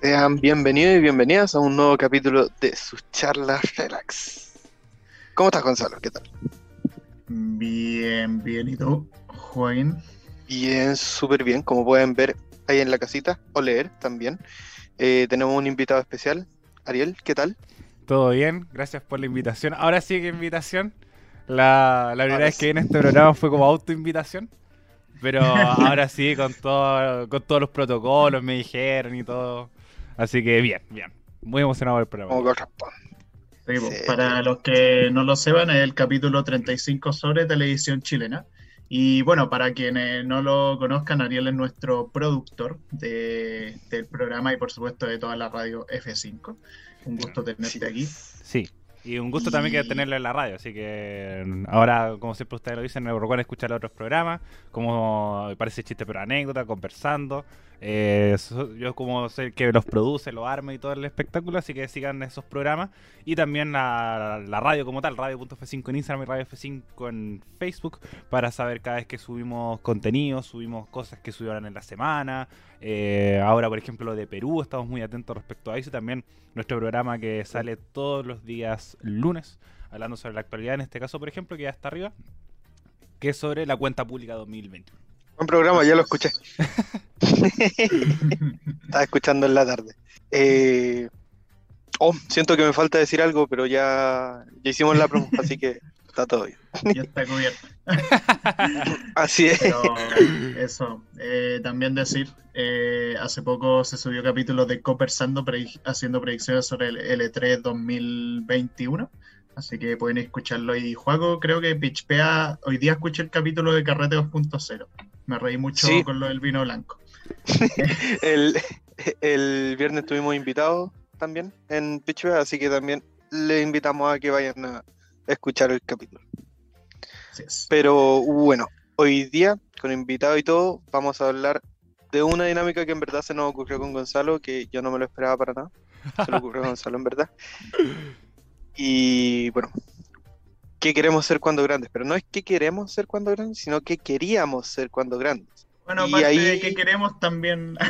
Sean bienvenidos y bienvenidas a un nuevo capítulo de sus charlas relax. ¿Cómo estás, Gonzalo? ¿Qué tal? Bien, bien. ¿Y tú, Joaquín? Bien, súper bien. Como pueden ver ahí en la casita, o leer también. Eh, tenemos un invitado especial. Ariel, ¿qué tal? Todo bien, gracias por la invitación. Ahora sí que invitación. La, la primera vez que en este programa fue como autoinvitación. Pero ahora sí, con, todo, con todos los protocolos me dijeron y todo. Así que bien, bien. Muy emocionado por el programa. Sí, pues, para los que no lo sepan, es el capítulo 35 sobre televisión chilena. Y bueno, para quienes no lo conozcan, Ariel es nuestro productor de- del programa y por supuesto de toda la radio F5. Un gusto tenerte aquí. Sí. Y un gusto también que tenerlo en la radio, así que mm, ahora, como siempre ustedes lo dicen, me recuerden escuchar otros programas, como parece chiste pero anécdota, conversando. Eh, yo como sé que los produce, los arma y todo el espectáculo, así que sigan esos programas. Y también la, la radio como tal, radio.f5 en Instagram y radio F5 en Facebook, para saber cada vez que subimos contenido, subimos cosas que subieron en la semana. Eh, ahora, por ejemplo, de Perú, estamos muy atentos respecto a eso. Y también nuestro programa que sale todos los días lunes, hablando sobre la actualidad, en este caso, por ejemplo, que ya está arriba, que es sobre la cuenta pública 2021. Buen programa, ya lo escuché. Estaba escuchando en la tarde. Eh, Oh, siento que me falta decir algo, pero ya, ya hicimos la promo, así que está todo bien. Ya está cubierto. Así es. Pero eso, eh, también decir, eh, hace poco se subió capítulo de Copersando pre- haciendo predicciones sobre el L3 2021. Así que pueden escucharlo. Y Juaco, creo que pitchpea. Hoy día escuché el capítulo de Carrete 2.0. Me reí mucho Sí. con lo del vino blanco. El, el viernes tuvimos invitados también en Pitchback, así que también le invitamos a que vayan a escuchar el capítulo. Pero bueno, hoy día, con invitado y todo, vamos a hablar de una dinámica que en verdad se nos ocurrió con Gonzalo, que yo no me lo esperaba para nada. Se le ocurrió a Gonzalo en verdad. Y bueno, ¿qué queremos ser cuando grandes? Pero no es que queremos ser cuando grandes, sino que queríamos ser cuando grandes. Bueno, y ahí- de que queremos también.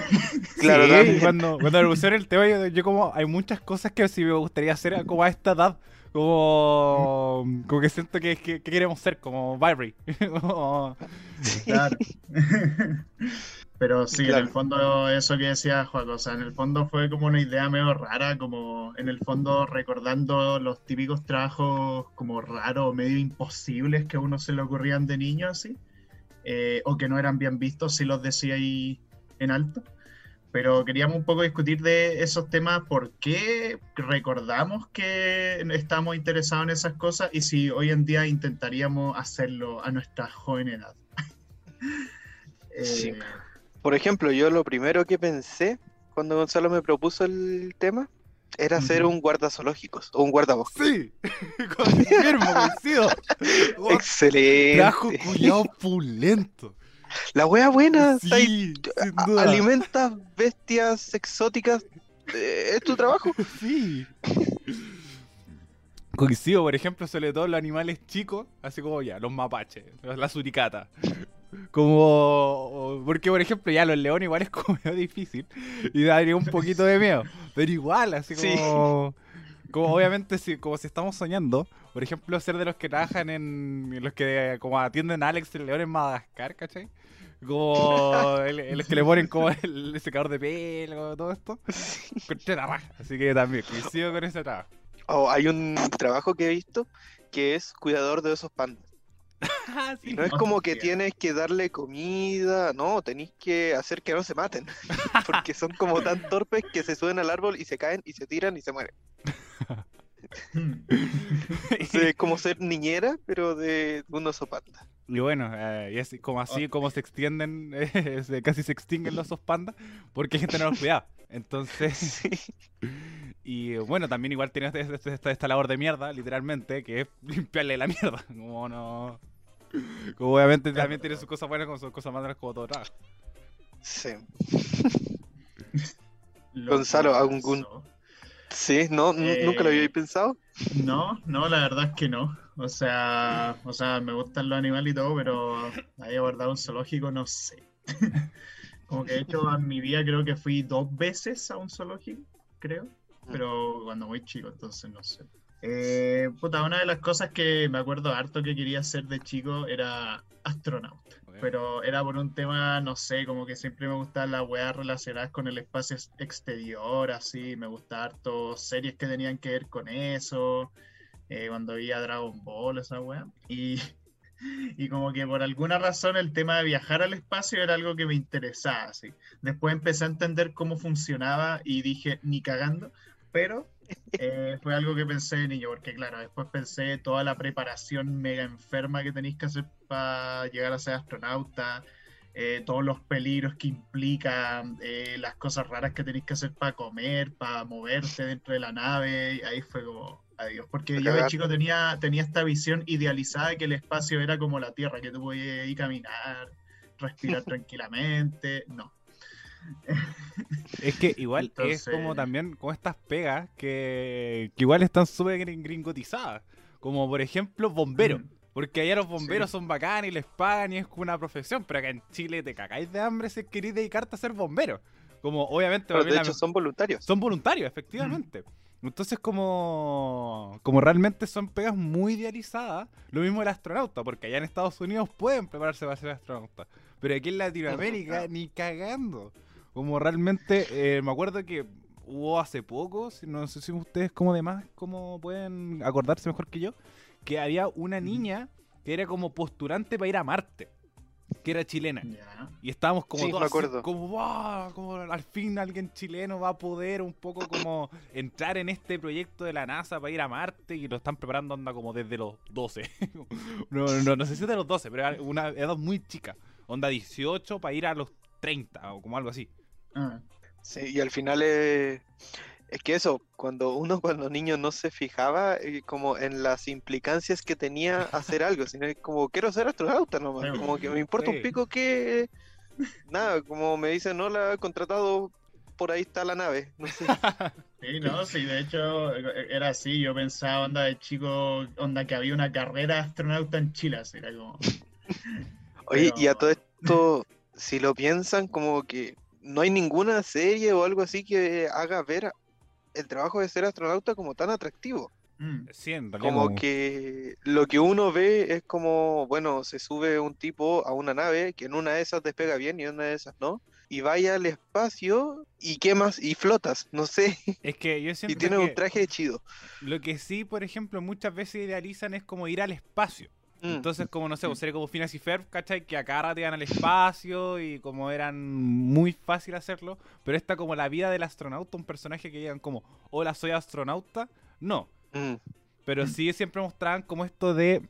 Claro, Sí, también. cuando, cuando me pusieron el tema, yo, yo como, hay muchas cosas que sí me gustaría hacer como a esta edad. Como, como que siento que, que- que queremos ser, como Barry. Como- Claro. Pero sí, Claro. en el fondo, eso que decía Juan, o sea, en el fondo fue como una idea medio rara, como en el fondo recordando los típicos trabajos como raros, medio imposibles que a uno se le ocurrían de niño, así, eh, o que no eran bien vistos, si los decía ahí en alto. Pero queríamos un poco discutir de esos temas, por qué recordamos que estamos interesados en esas cosas y si hoy en día intentaríamos hacerlo a nuestra joven edad. Eh, Sí. Por ejemplo, yo lo primero que pensé cuando Gonzalo me propuso el tema era ser Ujú. un guarda zoológicos o un guardabosques. Sí, confirmo, coincido. Excelente. Trabajo culiao pulento. La wea buena. ahí, Sí, alimentas bestias exóticas. eh, es tu trabajo. Sí. Coincido, por ejemplo, sobre todo los animales chicos, así como ya, los mapaches, la suricata. Como. Porque, por ejemplo, ya los leones igual es como difícil. Y daría un poquito de miedo. Pero igual, así Sí. Como. Obviamente, si, como si estamos soñando, por ejemplo, ser de los que trabajan en. los que como atienden a Alex el León en Madagascar, ¿cachai? Como el, el que le ponen como el, el secador de pelo, todo esto. Así que también coincido con ese trabajo. Oh, hay un trabajo que he visto que es cuidador de esos pandas. Y no es como que tienes que darle comida, no, tenéis que hacer que no se maten. Porque son como tan torpes que se suben al árbol y se caen y se tiran y se mueren. Es como ser niñera, pero de un oso panda. Y bueno, eh, y así, como así como se extienden, eh, se- casi se extinguen los osos pandas, porque hay gente no los cuida. Entonces, Sí. y bueno, también igual tienes esta, esta- esta- esta labor de mierda, literalmente, que es limpiarle la mierda. Como no. Como obviamente también tiene sus cosas buenas como sus cosas malas como todo trabajo. Sí. Lo Gonzalo. ¿algún- Sí, no, nu- Eh, nunca lo había pensado. No, no, la verdad es que no. O sea, o sea, me gustan los animales y todo, pero ahí abordar un zoológico no sé. Como que de hecho en mi vida creo que fui dos veces a un zoológico, creo. Pero cuando muy chico, entonces no sé. Eh, puta, una de las cosas que me acuerdo harto que quería hacer de chico era astronauta. Pero era por un tema, no sé, como que siempre me gustaban las weas relacionadas con el espacio ex- exterior, así. Me gustaban harto series que tenían que ver con eso. eh, cuando veía Dragon Ball, esa wea. Y, y como que por alguna razón el tema de viajar al espacio era algo que me interesaba, así. Después empecé a entender cómo funcionaba y dije, ni cagando, pero eh, fue algo que pensé de niño, porque claro, después pensé toda la preparación mega enferma que tenéis que hacer para llegar a ser astronauta, eh, todos los peligros que implica, eh, las cosas raras que tenéis que hacer para comer, para moverte dentro de la nave, y ahí fue como, adiós, porque yo de chico tenía, tenía esta visión idealizada de que el espacio era como la Tierra, que tú podías ir caminar, respirar tranquilamente, no. Es que igual es como también como estas pegas que, que igual están súper gring- gringotizadas. Como por ejemplo bomberos. Mm. Porque allá los bomberos Sí. son bacanes y les pagan y es como una profesión. Pero acá en Chile te cagáis de hambre si queréis dedicarte a ser bombero. Como obviamente Pero de hecho son voluntarios. son voluntarios, efectivamente. Entonces, como, como realmente son pegas muy idealizadas, lo mismo el astronauta, porque allá en Estados Unidos pueden prepararse para ser astronauta. Pero aquí en Latinoamérica, ni cagando. Como realmente, eh, me acuerdo que hubo hace poco, si- no sé si ustedes como demás, como pueden acordarse mejor que yo, que había una niña que era como postulante para ir a Marte, que era chilena. Y estábamos como Sí, todos me así, acuerdo. como, "Wow", como al fin alguien chileno va a poder un poco como entrar en este proyecto de la NASA para ir a Marte y lo están preparando onda como desde los 12. no, no, no sé si de los 12, pero era una edad muy chica. Onda 18 para ir a los 30 o como algo así. Ah, Sí, y al final es, es que eso, cuando uno cuando niño no se fijaba eh, como en las implicancias que tenía hacer algo, sino es como quiero ser astronauta nomás, como que me importa Sí. un pico que nada, como me dicen, no la he contratado, por ahí está la nave, no sé. Sí, no, sí, de hecho eh, era así, yo pensaba, onda de chico, onda que había una carrera astronauta en Chile, así era como... Oye, y a todo esto, si lo piensan, como que no hay ninguna serie o algo así que haga ver el trabajo de ser astronauta como tan atractivo. mm, Sí, Como que lo que uno ve es como, bueno, se sube un tipo a una nave que en una de esas despega bien y en una de esas no, y vaya al espacio y quemas y flotas, no sé, Es que yo y siento tiene que un traje chido. lo que sí, por ejemplo, muchas veces idealizan es como ir al espacio. Mm, Entonces, como no sé, pues, sería como Phineas y Ferb, ¿cachai? Que acá iban al espacio y como eran muy fácil hacerlo. Pero esta como la vida del astronauta, un personaje que digan como, hola, soy astronauta. No. mm. Pero sí siempre mostraban como esto de,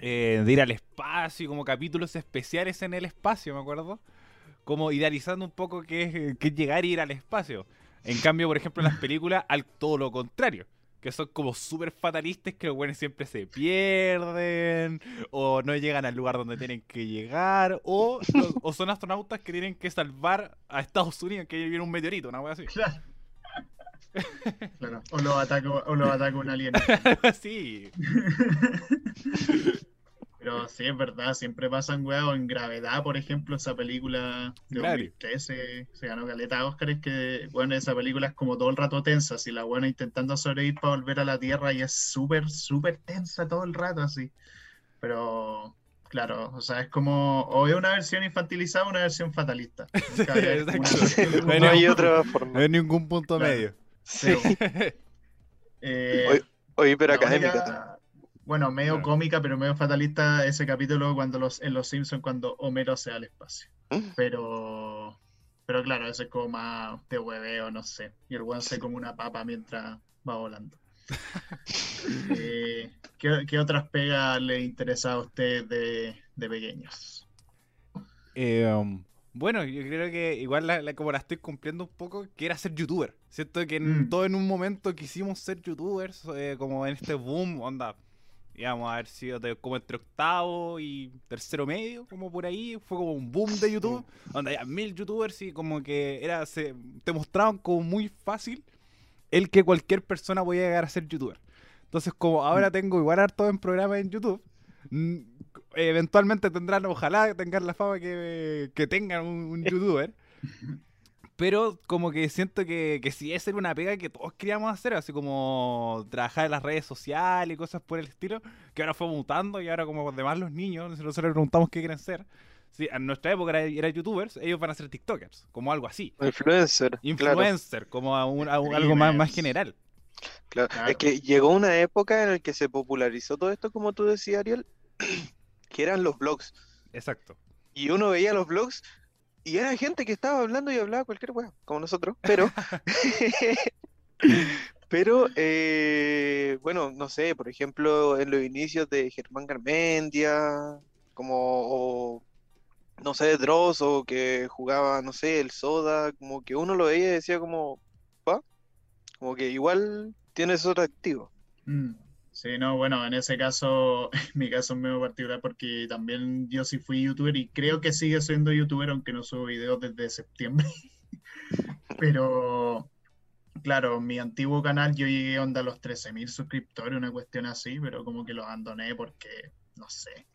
eh, de ir al espacio y como capítulos especiales en el espacio, me acuerdo. Como idealizando un poco qué es, qué es llegar y ir al espacio. En cambio, por ejemplo, en las películas, al todo lo contrario. Que son como súper fatalistas, que los buenos siempre se pierden, o no llegan al lugar donde tienen que llegar, o, o son astronautas que tienen que salvar a Estados Unidos, que viene un meteorito, una wea así. Claro. Claro, O lo ataca, o lo ataca un alien. Así. Pero sí, es verdad, siempre pasan weas, en Gravedad, por ejemplo, esa película de Claro. 2013, se ganó caleta Oscar, que, bueno, esa película es como todo el rato tensa, así la buena intentando sobrevivir para volver a la Tierra y es súper, súper tensa todo el rato, así. Pero, claro, o sea, es como, o es una versión infantilizada o una versión fatalista. Hay No hay No ningún- otra No forma. hay ningún punto Claro. medio. Sí. Eh, Oye, o hiper Bueno, medio Claro. cómica, pero medio fatalista ese capítulo cuando los, en Los Simpsons cuando Homero se va al espacio. Mm. Pero, pero claro, ese es como más de hueveo, no sé. Y el weón se come una papa mientras va volando. Eh, ¿qué, qué otras pegas le interesa a usted de, de pequeños? Eh, um, bueno, yo creo que igual la, la- como la estoy cumpliendo un poco, que era ser youtuber. Siento que en, Mm. todo en un momento quisimos ser youtubers, eh, como en este boom, onda. Íbamos a haber sido de- como entre octavo y tercero medio, como por ahí. Fue como un boom de YouTube. Onda, ya mil youtubers y como que era se, te mostraban como muy fácil el que cualquier persona podía llegar a ser youtuber. Entonces, como ahora tengo igual harto en programas en YouTube, mm, eventualmente tendrán, ojalá tengan la fama que, que tengan un, un youtuber. Pero como que siento que, que sí es una pega que todos queríamos hacer, así como trabajar en las redes sociales y cosas por el estilo, que ahora fue mutando y ahora como además los niños, nosotros les preguntamos qué quieren ser. Sí, en nuestra época era, era youtubers, ellos van a ser tiktokers, como algo así. Influencer. Influencer, como a un- a un- algo más, más general. Claro, Claro. Es que llegó una época en la que se popularizó todo esto, como tú decías, Ariel, que eran los blogs. Exacto. Y uno veía los blogs y era gente que estaba hablando y hablaba cualquier weá, como nosotros, pero, pero, eh, bueno, no sé, por ejemplo, en los inicios de Germán Garmendia, como, o, no sé, Dross, o que jugaba, no sé, el Soda, como que uno lo veía y decía como, ¿va? Como que igual tienes otro activo. Mm. Sí, no, bueno, en ese caso, mi caso es medio particular porque también yo sí fui youtuber y creo que sigue siendo youtuber aunque no subo videos desde septiembre. Pero, claro, mi antiguo canal yo llegué onda a los 13.000 suscriptores, una cuestión así, pero como que lo abandoné porque, no sé,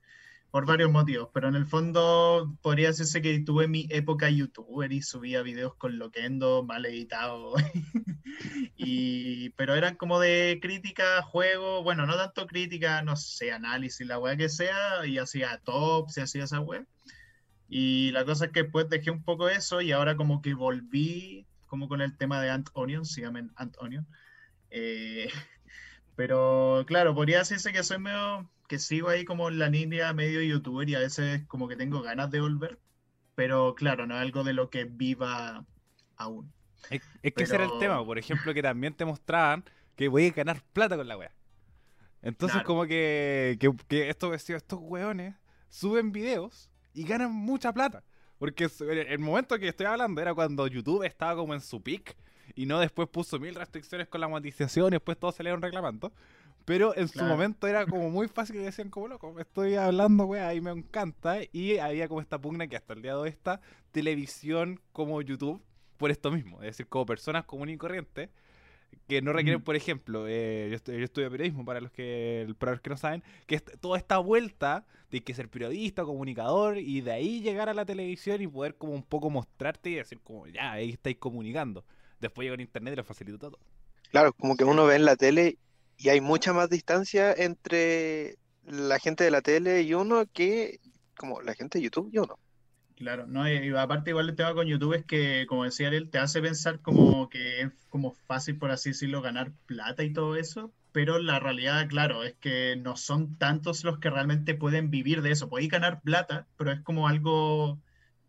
por varios motivos. Pero en el fondo podría decirse que tuve mi época youtuber y subía videos con Loquendo, mal editado. Y, pero eran como de crítica, juego, bueno, no tanto crítica, no sé, análisis, la weá que sea, y hacía tops y hacía esa weá. Y la cosa es que después dejé un poco eso y ahora como que volví como con el tema de Ant Onion, se llaman Ant Onion. Eh, pero claro, podría decirse que soy medio, que sigo ahí como en la línea medio youtuber y a veces como que tengo ganas de volver, pero claro, no es algo de lo que viva aún. Es, es que ese era el tema, por ejemplo, que también te mostraban que voy a ganar plata con la wea. Entonces, Claro. como que, que, que estos, estos weones suben videos y ganan mucha plata. Porque el momento que estoy hablando era cuando YouTube estaba como en su peak y no después puso mil restricciones con la monetización y después todos salieron reclamando. Pero en su Claro. momento era como muy fácil que decían como loco, estoy hablando, wea, y me encanta. Y había como esta pugna que hasta el día de hoy está televisión como YouTube por esto mismo. Es decir, como personas comunes y corrientes que no requieren, por ejemplo, eh, yo, estu- yo estudio periodismo para los que para los que no saben, que es toda esta vuelta de que ser periodista, comunicador y de ahí llegar a la televisión y poder como un poco mostrarte y decir como ya, ahí estáis comunicando. Después llega el internet y lo facilita todo. Claro, como que uno ve en la tele y hay mucha más distancia entre la gente de la tele y uno que como la gente de YouTube y uno. Claro, no, y, aparte igual el tema con YouTube es que, como decía él, te hace pensar como que es como fácil, por así decirlo, ganar plata y todo eso, pero la realidad, claro, es que no son tantos los que realmente pueden vivir de eso. Podéis ganar plata, pero es como algo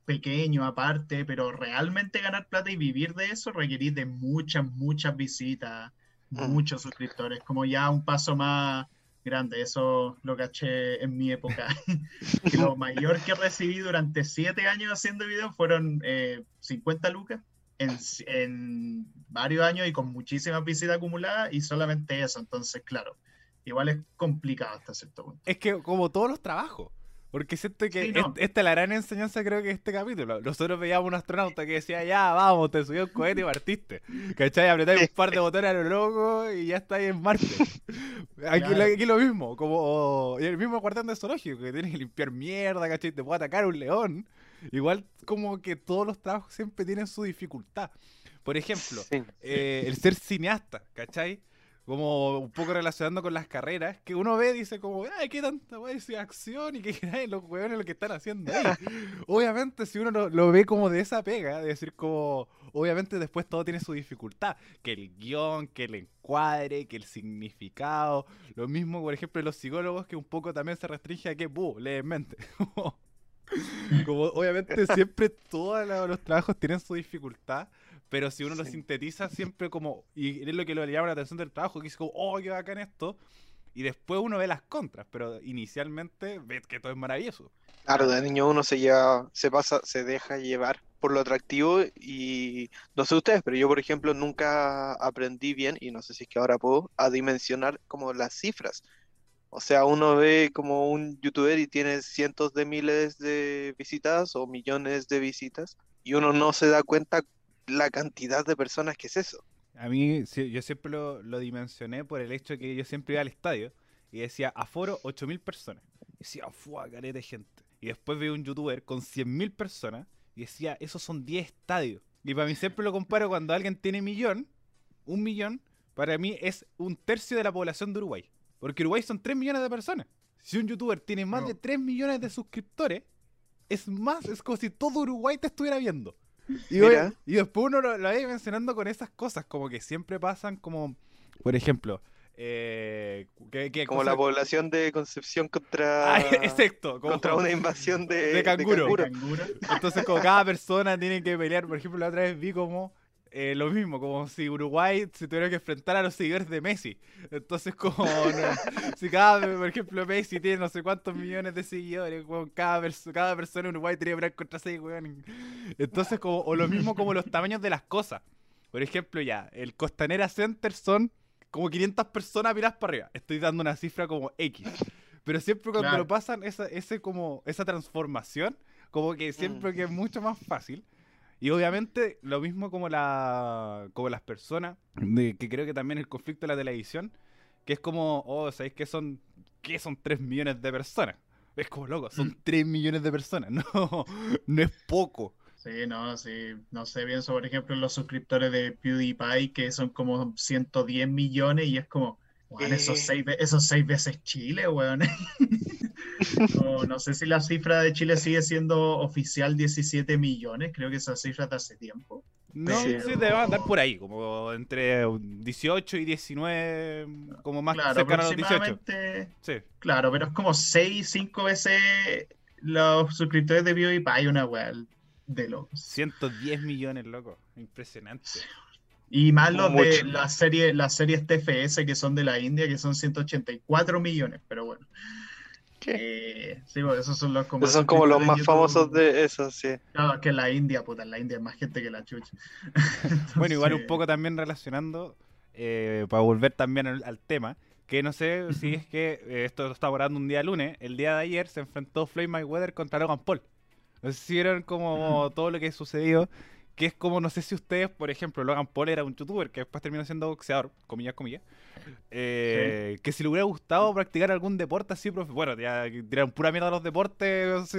pequeño aparte, pero realmente ganar plata y vivir de eso requerís de muchas, muchas visitas. Muchos suscriptores, como ya un paso más grande, eso lo caché en mi época. lo mayor que recibí durante siete años haciendo videos fueron eh, 50 lucas en, en varios años y con muchísimas visitas acumuladas y solamente eso. Entonces, claro, igual es complicado hasta cierto punto. Es que como todos los trabajos. Porque siento que Sí, no. est- esta es la gran enseñanza creo que este capítulo. Nosotros veíamos un astronauta que decía, ya, vamos, te subió un cohete y partiste. ¿Cachai? Apretáis un par de botones a lo loco y ya estáis en Marte. Aquí, Claro. lo, aquí lo mismo, como y el mismo guardián de zoológico, que tienes que limpiar mierda, ¿cachai? Te puede atacar un león. Igual como que todos los trabajos siempre tienen su dificultad. Por ejemplo, Sí. eh, el ser cineasta, ¿cachai? Como un poco relacionando con las carreras, que uno ve y dice como, ay, qué tanta wey, si acción y que ay, los huevones lo que están haciendo ahí. obviamente, si uno lo, lo ve como de esa pega, de decir como, obviamente después todo tiene su dificultad, que el guion, que el encuadre, que el significado, lo mismo, por ejemplo, los psicólogos, que un poco también se restringe a que, buh, lee en mente. como obviamente siempre todos los trabajos tienen su dificultad, pero si uno lo sintetiza siempre como, y es lo que le llama la atención del trabajo, que es como, oh, qué bacán esto, y después uno ve las contras, pero inicialmente ves que todo es maravilloso. Claro, de niño uno se lleva, se pasa, se deja llevar por lo atractivo y no sé ustedes, pero yo por ejemplo nunca aprendí bien y no sé si es que ahora puedo a dimensionar como las cifras. O sea, uno ve como un youtuber y tiene cientos de miles de visitas o millones de visitas y uno no se da cuenta la cantidad de personas que es eso. A mí, sí, yo siempre lo, lo dimensioné por el hecho que yo siempre iba al estadio y decía, aforo 8.000 personas. Y decía, fuá, careta de gente. Y después veo un youtuber con 100.000 personas y decía, esos son 10 estadios. Y para mí siempre lo comparo cuando alguien tiene millón, un millón, para mí es un tercio de la población de Uruguay. Porque Uruguay son 3 millones de personas. Si un youtuber tiene más No. de 3 millones de suscriptores, es más, es como si todo Uruguay te estuviera viendo. Y, Mira. oye, y después uno lo, lo va mencionando con esas cosas, como que siempre pasan como, por ejemplo, eh, que, que Como cosa- la población de Concepción contra, Ah, exacto, como- contra una invasión de, de canguro. canguro. Canguro. Entonces, como cada persona tiene que pelear, por ejemplo, la otra vez vi como eh, lo mismo, como si Uruguay se tuviera que enfrentar a los seguidores de Messi. Entonces, como no- si cada, por ejemplo, Messi tiene no sé cuántos millones de seguidores, weón, cada, perso- cada persona en Uruguay tiene que pelear contra weón. Entonces, como, o lo mismo como los tamaños de las cosas. Por ejemplo, ya, el Costanera Center son como 500 personas miradas para arriba. Estoy dando una cifra como X. Pero siempre cuando Claro. lo pasan, esa, ese como, esa transformación, como que siempre Mm. que es mucho más fácil. Y obviamente lo mismo como la como las personas, de, que creo que también el conflicto de la televisión, que es como, oh, ¿sabéis que son, qué son 3 millones de personas? Es como, loco, son Mm. 3 millones de personas, no, no es poco. Sí, no, sí, no sé, pienso por ejemplo en los suscriptores de PewDiePie que son como 110 millones y es como, weón, esos Eh. seis, esos seis veces Chile, weón. No, no sé si la cifra de Chile sigue siendo oficial 17 millones, creo que esa cifra de hace tiempo. No, Sí. sí, te va a andar por ahí, como entre 18 y 19, como más Claro, cercano a los 18. aproximadamente, Sí. claro, pero es como 6, 5 veces los suscriptores de PewDiePie, una weá de locos. 110 millones, loco. Impresionante. Y más los de Mucho. la serie, las series TFS que son de la India, que son 184 millones, pero bueno. ¿Qué? Eh, sí, pues esos son los como Esos son como los más famosos de esos, sí. Claro, que la India, puta, en la India es más gente que la chucha. Bueno, igual un poco también relacionando, eh, para volver también al, al tema, que no sé si es que eh, esto lo está abordando un día lunes, el día de ayer se enfrentó Floyd Mayweather contra Logan Paul. No sé si vieron como todo lo que sucedió, que es como, no sé si ustedes, por ejemplo, Logan Paul era un youtuber que después terminó siendo boxeador, comillas, comillas, eh, que si le hubiera gustado practicar algún deporte así, profe- bueno, ya tiraron pura mierda a los deportes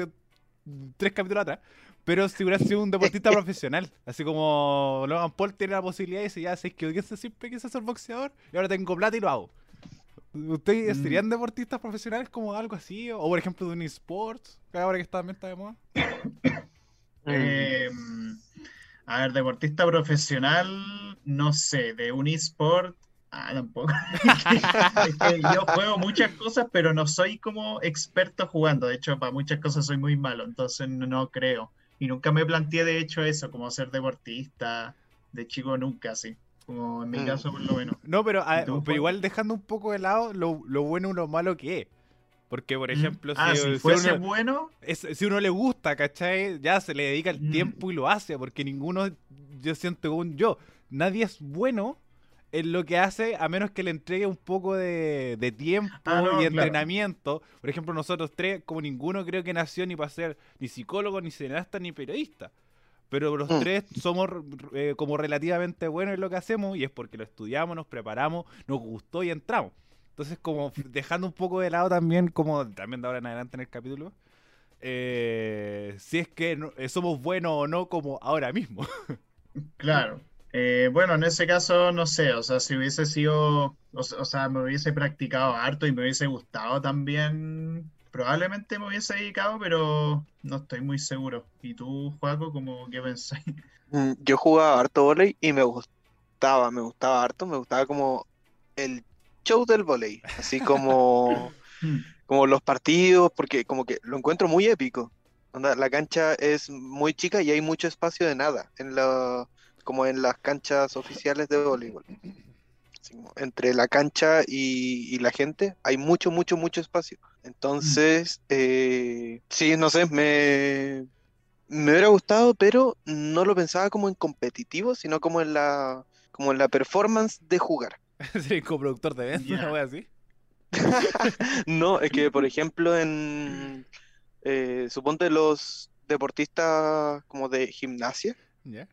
tres capítulos atrás, pero si hubiera sido un deportista profesional, así como Logan Paul tiene la posibilidad y dice, ya sé que yo siempre quise ser boxeador y ahora tengo plata y lo hago. ¿Ustedes Mm. serían deportistas profesionales como algo así? O por ejemplo de un esports, que ahora que está- también está de moda. eh, a ver, deportista profesional, no sé, de un eSport, ah, tampoco. Es que yo juego muchas cosas, pero no soy como experto jugando. De hecho, para muchas cosas soy muy malo, entonces no, creo. Y nunca me planteé, de hecho, eso, como ser deportista. De chico nunca, así. Como en mi Mm. caso, por lo menos. No, pero, a- ¿Y tú, pero igual dejando un poco de lado lo, lo bueno y lo malo que es. Porque, por ejemplo, ah, si, si si fuese uno, bueno, es- si uno le gusta, ¿cachai? Ya se le dedica el Mm. tiempo y lo hace, porque ninguno, yo siento como yo, nadie es bueno en lo que hace a menos que le entregue un poco de, de tiempo Ah, no, y claro. entrenamiento. Por ejemplo, nosotros tres, como ninguno creo que nació ni para ser ni psicólogo, ni cineasta, ni periodista. Pero los Mm. tres somos eh, como relativamente buenos en lo que hacemos y es porque lo estudiamos, nos preparamos, nos gustó y entramos. Entonces, como dejando un poco de lado también, como también de ahora en adelante en el capítulo, eh, si es que no- eh, somos buenos o no como ahora mismo. Claro. Eh, bueno, en ese caso, no sé, o sea, si hubiese sido, o sea, me hubiese practicado harto y me hubiese gustado también, probablemente me hubiese dedicado, pero no estoy muy seguro. ¿Y tú, Juaco, cómo qué pensáis? Mm, Yo jugaba harto volei y me gustaba, me gustaba harto, me gustaba como el show del volei, así como, como los partidos, porque como que lo encuentro muy épico. Onda, la cancha es muy chica y hay mucho espacio de nada, en la, como en las canchas oficiales de voleibol. Así entre la cancha y, y la gente hay mucho, mucho, mucho espacio. Entonces, eh, sí, no sé, me, me hubiera gustado, pero no lo pensaba como en competitivo, sino como en la, como en la performance de jugar. Ser coproductor de eventos, Ya. una wea así. No, es que, por ejemplo, en eh, suponte los deportistas como de gimnasia, ¿Ya?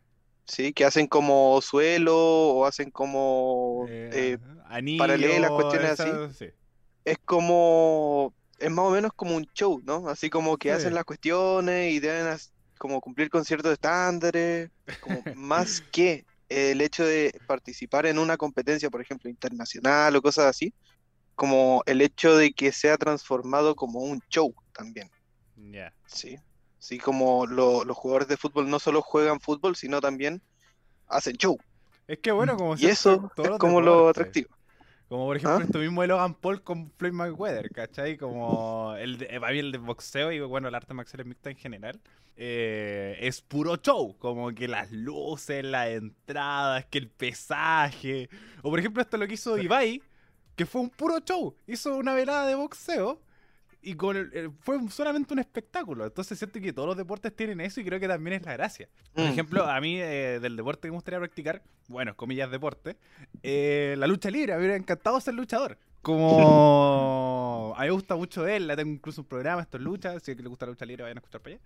¿sí? Que hacen como suelo o hacen como Eh, eh, anillo, paralelas, cuestiones esa- sí. es como es más o menos como un show, ¿no? Así como que Sí. hacen las cuestiones y deben as- como cumplir con ciertos estándares, como más que el hecho de participar en una competencia, por ejemplo, internacional o cosas así, como el hecho de que sea transformado como un show también. ¿sí? Así como lo- los jugadores de fútbol no solo juegan fútbol, sino también hacen show. Es que bueno, como Y eso es como lo atractivo. Como por ejemplo ¿Ah? esto mismo de Logan Paul con Floyd Mayweather, ¿cachai? Como el de, para mí el de boxeo y bueno, el arte marcial mixta en general, eh, es puro show. Como que las luces, las entradas, que el pesaje. O por ejemplo esto lo que hizo Ibai, que fue un puro show. Hizo una velada de boxeo y con el- fue solamente un espectáculo. Entonces siento que todos los deportes tienen eso y creo que también es la gracia. Por Mm. ejemplo, a mí eh, del deporte que me gustaría practicar, bueno, comillas deporte, eh, la lucha libre, me hubiera encantado ser luchador. Como a mí me gusta mucho él, la tengo incluso un programa, esto es lucha, si a que le gusta la lucha libre vayan a escuchar para allá.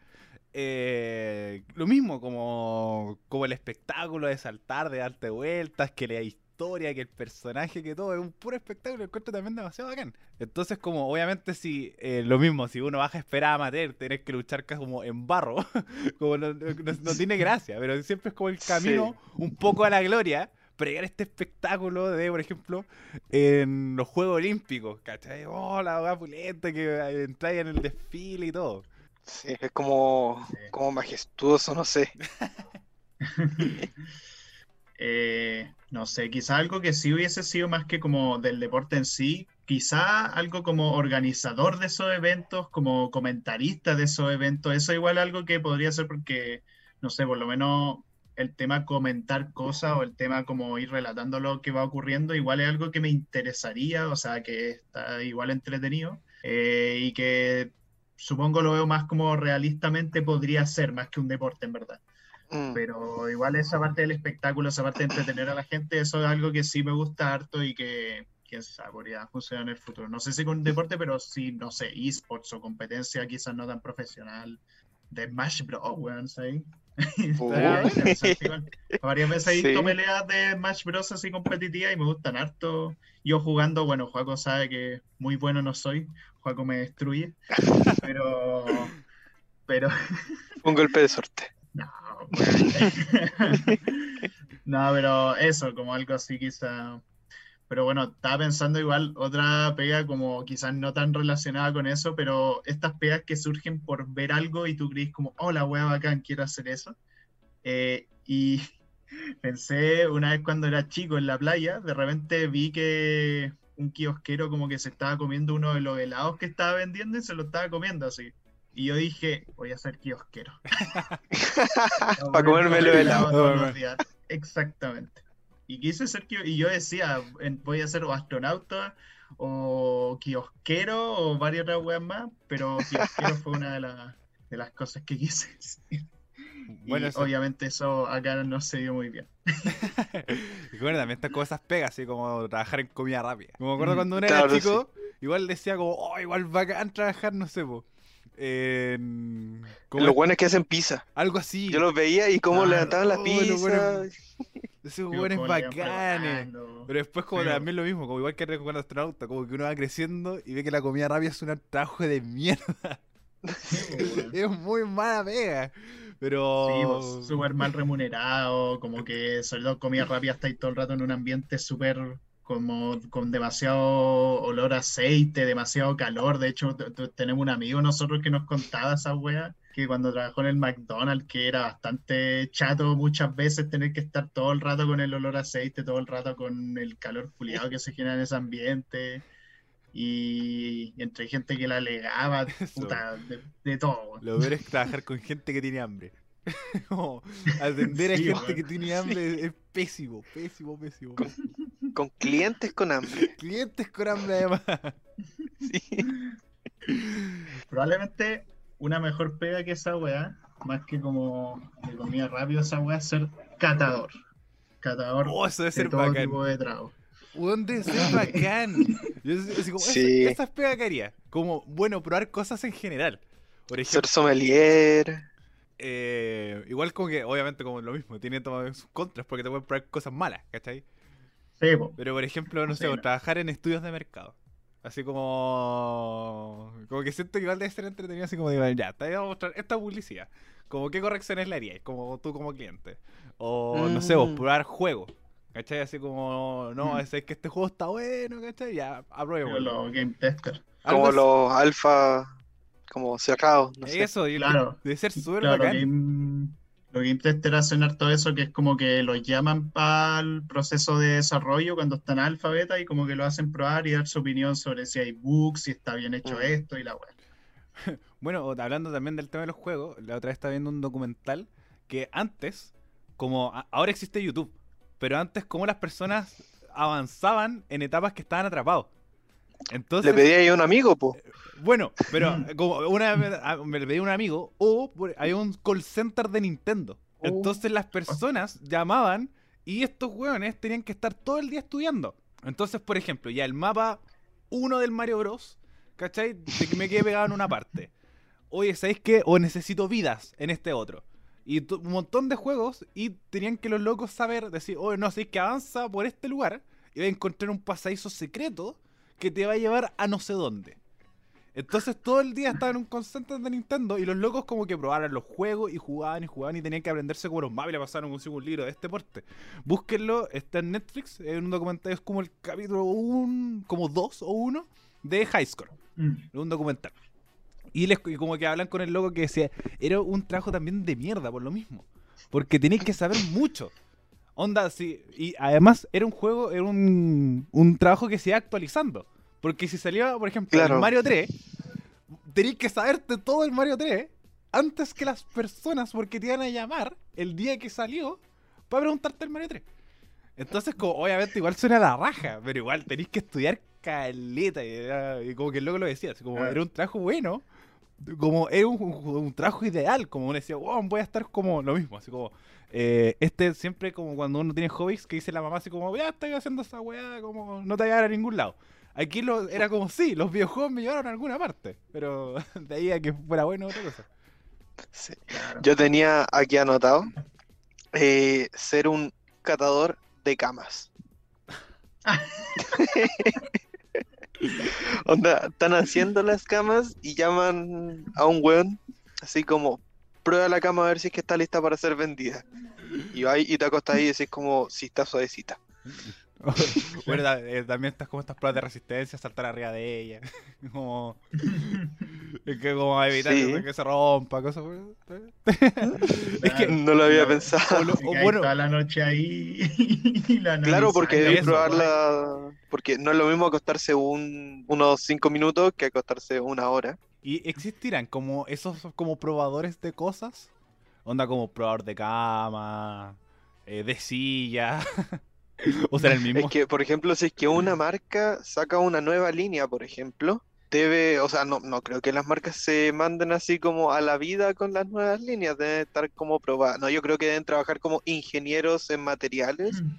Eh, lo mismo, como, como el espectáculo de saltar, de darte vueltas, que la historia, que el personaje, que todo, es un puro espectáculo, lo encuentro también demasiado bacán. Entonces, como obviamente si eh, lo mismo, si uno baja a esperar a amateur, tenés que luchar casi como en barro, como no, no- no- no tiene gracia, pero siempre es como el camino un poco a la gloria. Pero llegar a este espectáculo de, por ejemplo, en los Juegos Olímpicos, ¿cachai? Oh, la que eh, entráis en el desfile y todo. Sí, es como, Sí. como majestuoso, no sé. Eh, no sé, quizá algo que sí hubiese sido más que como del deporte en sí, quizá algo como organizador de esos eventos, como comentarista de esos eventos, eso igual algo que podría ser porque, no sé, por lo menos el tema comentar cosas o el tema como ir relatando lo que va ocurriendo, igual es algo que me interesaría, o sea, que está igual entretenido eh, y que supongo lo veo más como realistamente podría ser, más que un deporte en verdad. Mm. Pero igual esa parte del espectáculo, esa parte de entretener a la gente, eso es algo que sí me gusta harto y que, quién sabe, podría funcionar en el futuro. No sé si con deporte, pero sí, no sé, esports o competencia quizás no tan profesional. De Smash Bros, weón, ¿sí? Varias veces he visto peleas de Smash Bros así competitivas y me gustan harto. Yo jugando, bueno, Juaco sabe que muy bueno no soy, Juaco me destruye, pero... Pero Un golpe de suerte. no, No, pero eso, como algo así quizá. Pero bueno, estaba pensando igual otra pega como quizás no tan relacionada con eso, pero estas pegas que surgen por ver algo y tú crees como, oh, la wea bacán, quiero hacer eso. Eh, y pensé una vez cuando era chico en la playa, de repente vi que un kiosquero como que se estaba comiendo uno de los helados que estaba vendiendo y se lo estaba comiendo así. Y yo dije, voy a ser kiosquero. Para comérmelo helado. todos los días. Exactamente. Y quise ser y yo decía, voy a ser o astronauta o kiosquero o varias otras weas más, pero kiosquero fue una de, las de las cosas que quise. decir. Bueno, y eso- obviamente eso acá no se dio muy bien. Y bueno, también estas cosas pegas, así como trabajar en comida rápida. Como me acuerdo Mm, cuando uno claro, era chico, igual decía como, oh, igual bacán trabajar, no sé, po. En... Los buenos que hacen pizza. algo así. Yo los veía y cómo Claro. levantaban la Oh, los pizza. buenos- Esos buenos bacanes. Pero después como Sí, también lo mismo, como igual que cuando astronauta, como que uno va creciendo y ve que la comida rápida es un trabajo de mierda. Sí. Es muy mala pega. Pero... Sí, súper mal remunerado, como que sobre todo comida rápida está ahí todo el rato en un ambiente súper como con demasiado olor a aceite, demasiado calor. De hecho, tenemos un amigo nosotros que nos contaba esa wea, que cuando trabajó en el McDonald's, que era bastante chato muchas veces tener que estar todo el rato con el olor a aceite, todo el rato con el calor fuliado que se genera en ese ambiente. Y, entre gente que la alegaba, puta, de, de todo. Lo peor es trabajar con gente que tiene hambre. Atender a gente que tiene hambre es pésimo, pésimo, pésimo. Con- Con clientes con hambre. Clientes con hambre además. Sí. Probablemente una mejor pega que esa weá, más que como de comida rápida, esa weá es ser catador. Catador Oh, eso debe de ser todo bacán. tipo de trago. Weón, debe ser bacán. Yo así- como, esa- Sí. esas pegas que haría. Como, bueno, probar cosas en general. Por Ser ejemplo, sommelier. Eh, igual como que, obviamente, como lo mismo, tiene sus contras porque te pueden probar cosas malas, ¿cachai? Sí, po. Pero por ejemplo, no sé, no. trabajar en estudios de mercado. Así como. Como que siento que igual debe ser entretenido, así como digo, ya, te voy a mostrar esta publicidad. Como qué correcciones le harías, como tú como cliente. O no sé, vos Mm. probar juegos. ¿Cachai? Así como, no, Mm. es que este juego está bueno, ¿cachai? Ya, apruebo. Los game tester. Como los alfa, como cerrados, no sé. Eso, y Claro. debe ser súper Claro, bacán. los game testers hacen harto eso, que es como que los llaman para el proceso de desarrollo cuando están alfa, beta, y como que lo hacen probar y dar su opinión sobre si hay bugs, si está bien hecho Mm. esto y la weá. Bueno, hablando también del tema de los juegos, la otra vez estaba viendo un documental que antes, como ahora existe YouTube, pero antes como las personas avanzaban en etapas que estaban atrapados. Entonces, Le pedí ahí a un amigo, po. bueno, pero Mm. como una vez a- me le pedí a un amigo, o hay un call center de Nintendo. Oh. Entonces las personas llamaban y estos hueones tenían que estar todo el día estudiando. Entonces, por ejemplo, ya el mapa 1 del Mario Bros. ¿Cachai? De que me quedé pegado en una parte. Oye, ¿sabéis qué? O necesito vidas en este otro. Y un montón de juegos y tenían que los locos saber, decir, oye, no, sabéis que avanza por este lugar y va a encontrar un pasadizo secreto que te va a llevar a no sé dónde. Entonces todo el día estaban en un constante de Nintendo y los locos como que probaran los juegos y jugaban y jugaban y tenían que aprenderse como los mapas y le pasaron consigo un libro de este porte. Búsquenlo, está en Netflix, es un documental, es como el capítulo 1, como 2 o 1 de High Score, Mm. es un documental. Y, les, y como que hablan con el loco que decía, era un trabajo también de mierda por lo mismo. Porque tenéis que saber mucho. Onda, sí. Y además era un juego, era un, un trabajo que se iba actualizando. Porque si salía, por ejemplo, Claro. el Mario 3, tenéis que saberte todo el Mario 3 antes que las personas, porque te iban a llamar el día que salió para preguntarte el Mario 3. Entonces, como, obviamente, igual suena la raja, pero igual tenéis que estudiar caleta. Y, era- y como que el loco lo decía, así como Ah. era un trabajo bueno, como era un, un- un trabajo ideal, como uno decía, wow, voy a estar como lo mismo, así como, eh, este siempre como cuando uno tiene hobbies que dice la mamá así como, ya estoy haciendo esa weá, como no te va a llevar a ningún lado. Aquí lo, era como, sí, los videojuegos me llevaron a alguna parte, pero de ahí a que fuera bueno otra cosa. Sí. Claro. Yo tenía aquí anotado eh, ser un catador de camas. Onda, están haciendo las camas y llaman a un weón así como prueba la cama a ver si es que está lista para ser vendida. Y va ahí y te acostas ahí y decís como si está suavecita. bueno, eh, también estas como estas pruebas de resistencia, saltar arriba de ella, como, es que como evitar Sí. que, se rompa, cosas. es que, No lo había pensado. o lo- bueno, toda la noche ahí y la Claro, porque debes probarla. Porque no es lo mismo acostarse un, unos 5 minutos que acostarse una hora. ¿Y existirán como esos como probadores de cosas? Onda como probador de cama, eh, de silla. o será el mismo. Es que, por ejemplo, si es que una marca saca una nueva línea, por ejemplo, debe, o sea, no, no creo que las marcas se manden así como a la vida con las nuevas líneas, deben estar como probadas. No, yo creo que deben trabajar como ingenieros en materiales Mm.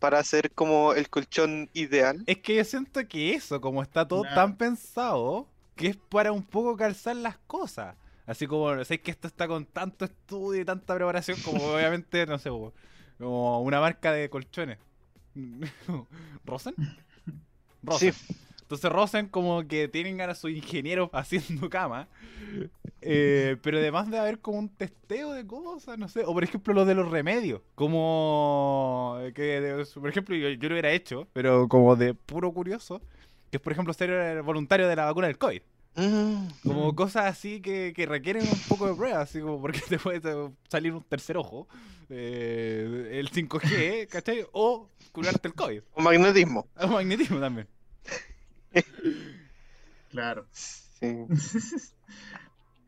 para hacer como el colchón ideal. Es que yo siento que eso, como está todo Nah. tan pensado, que es para un poco calzar las cosas. Así como, sé que esto está con tanto estudio y tanta preparación, como obviamente, no sé, como una marca de colchones. ¿Rosen? Rosen. Sí. Entonces Rosen como que tienen a sus ingenieros haciendo cama. eh, pero además de haber como un testeo de cosas, no sé. O por ejemplo lo de los remedios. Como que, por ejemplo, yo, yo lo hubiera hecho, pero como de puro curioso. Que es por ejemplo ser el voluntario de la vacuna del COVID. Mm, Como cosas así que, que requieren un poco de prueba, así como porque te puede salir un tercer ojo, eh, el 5G, ¿cachai? O curarte el COVID. o magnetismo. O magnetismo también. Claro. Sí.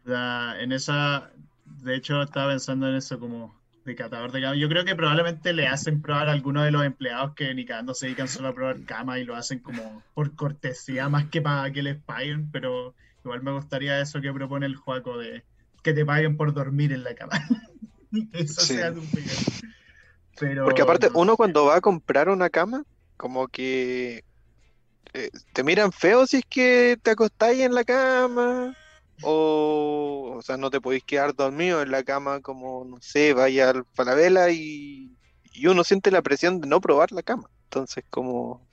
La- en esa, de hecho, estaba pensando en eso como de catador de cama. Yo creo que probablemente le hacen probar a algunos de los empleados que ni cagando se dedican solo a probar cama y lo hacen como por cortesía más que para que les paguen, pero igual me gustaría eso que propone el Juaco de que te paguen por dormir en la cama. Eso Sí. sea tu. Pero Porque aparte, no uno cuando va a comprar una cama, como que eh, te miran feo si es que te acostáis en la cama, o, o sea, no te podéis quedar dormido en la cama, como, no sé, vaya al Falabella y, y uno siente la presión de no probar la cama. Entonces, como,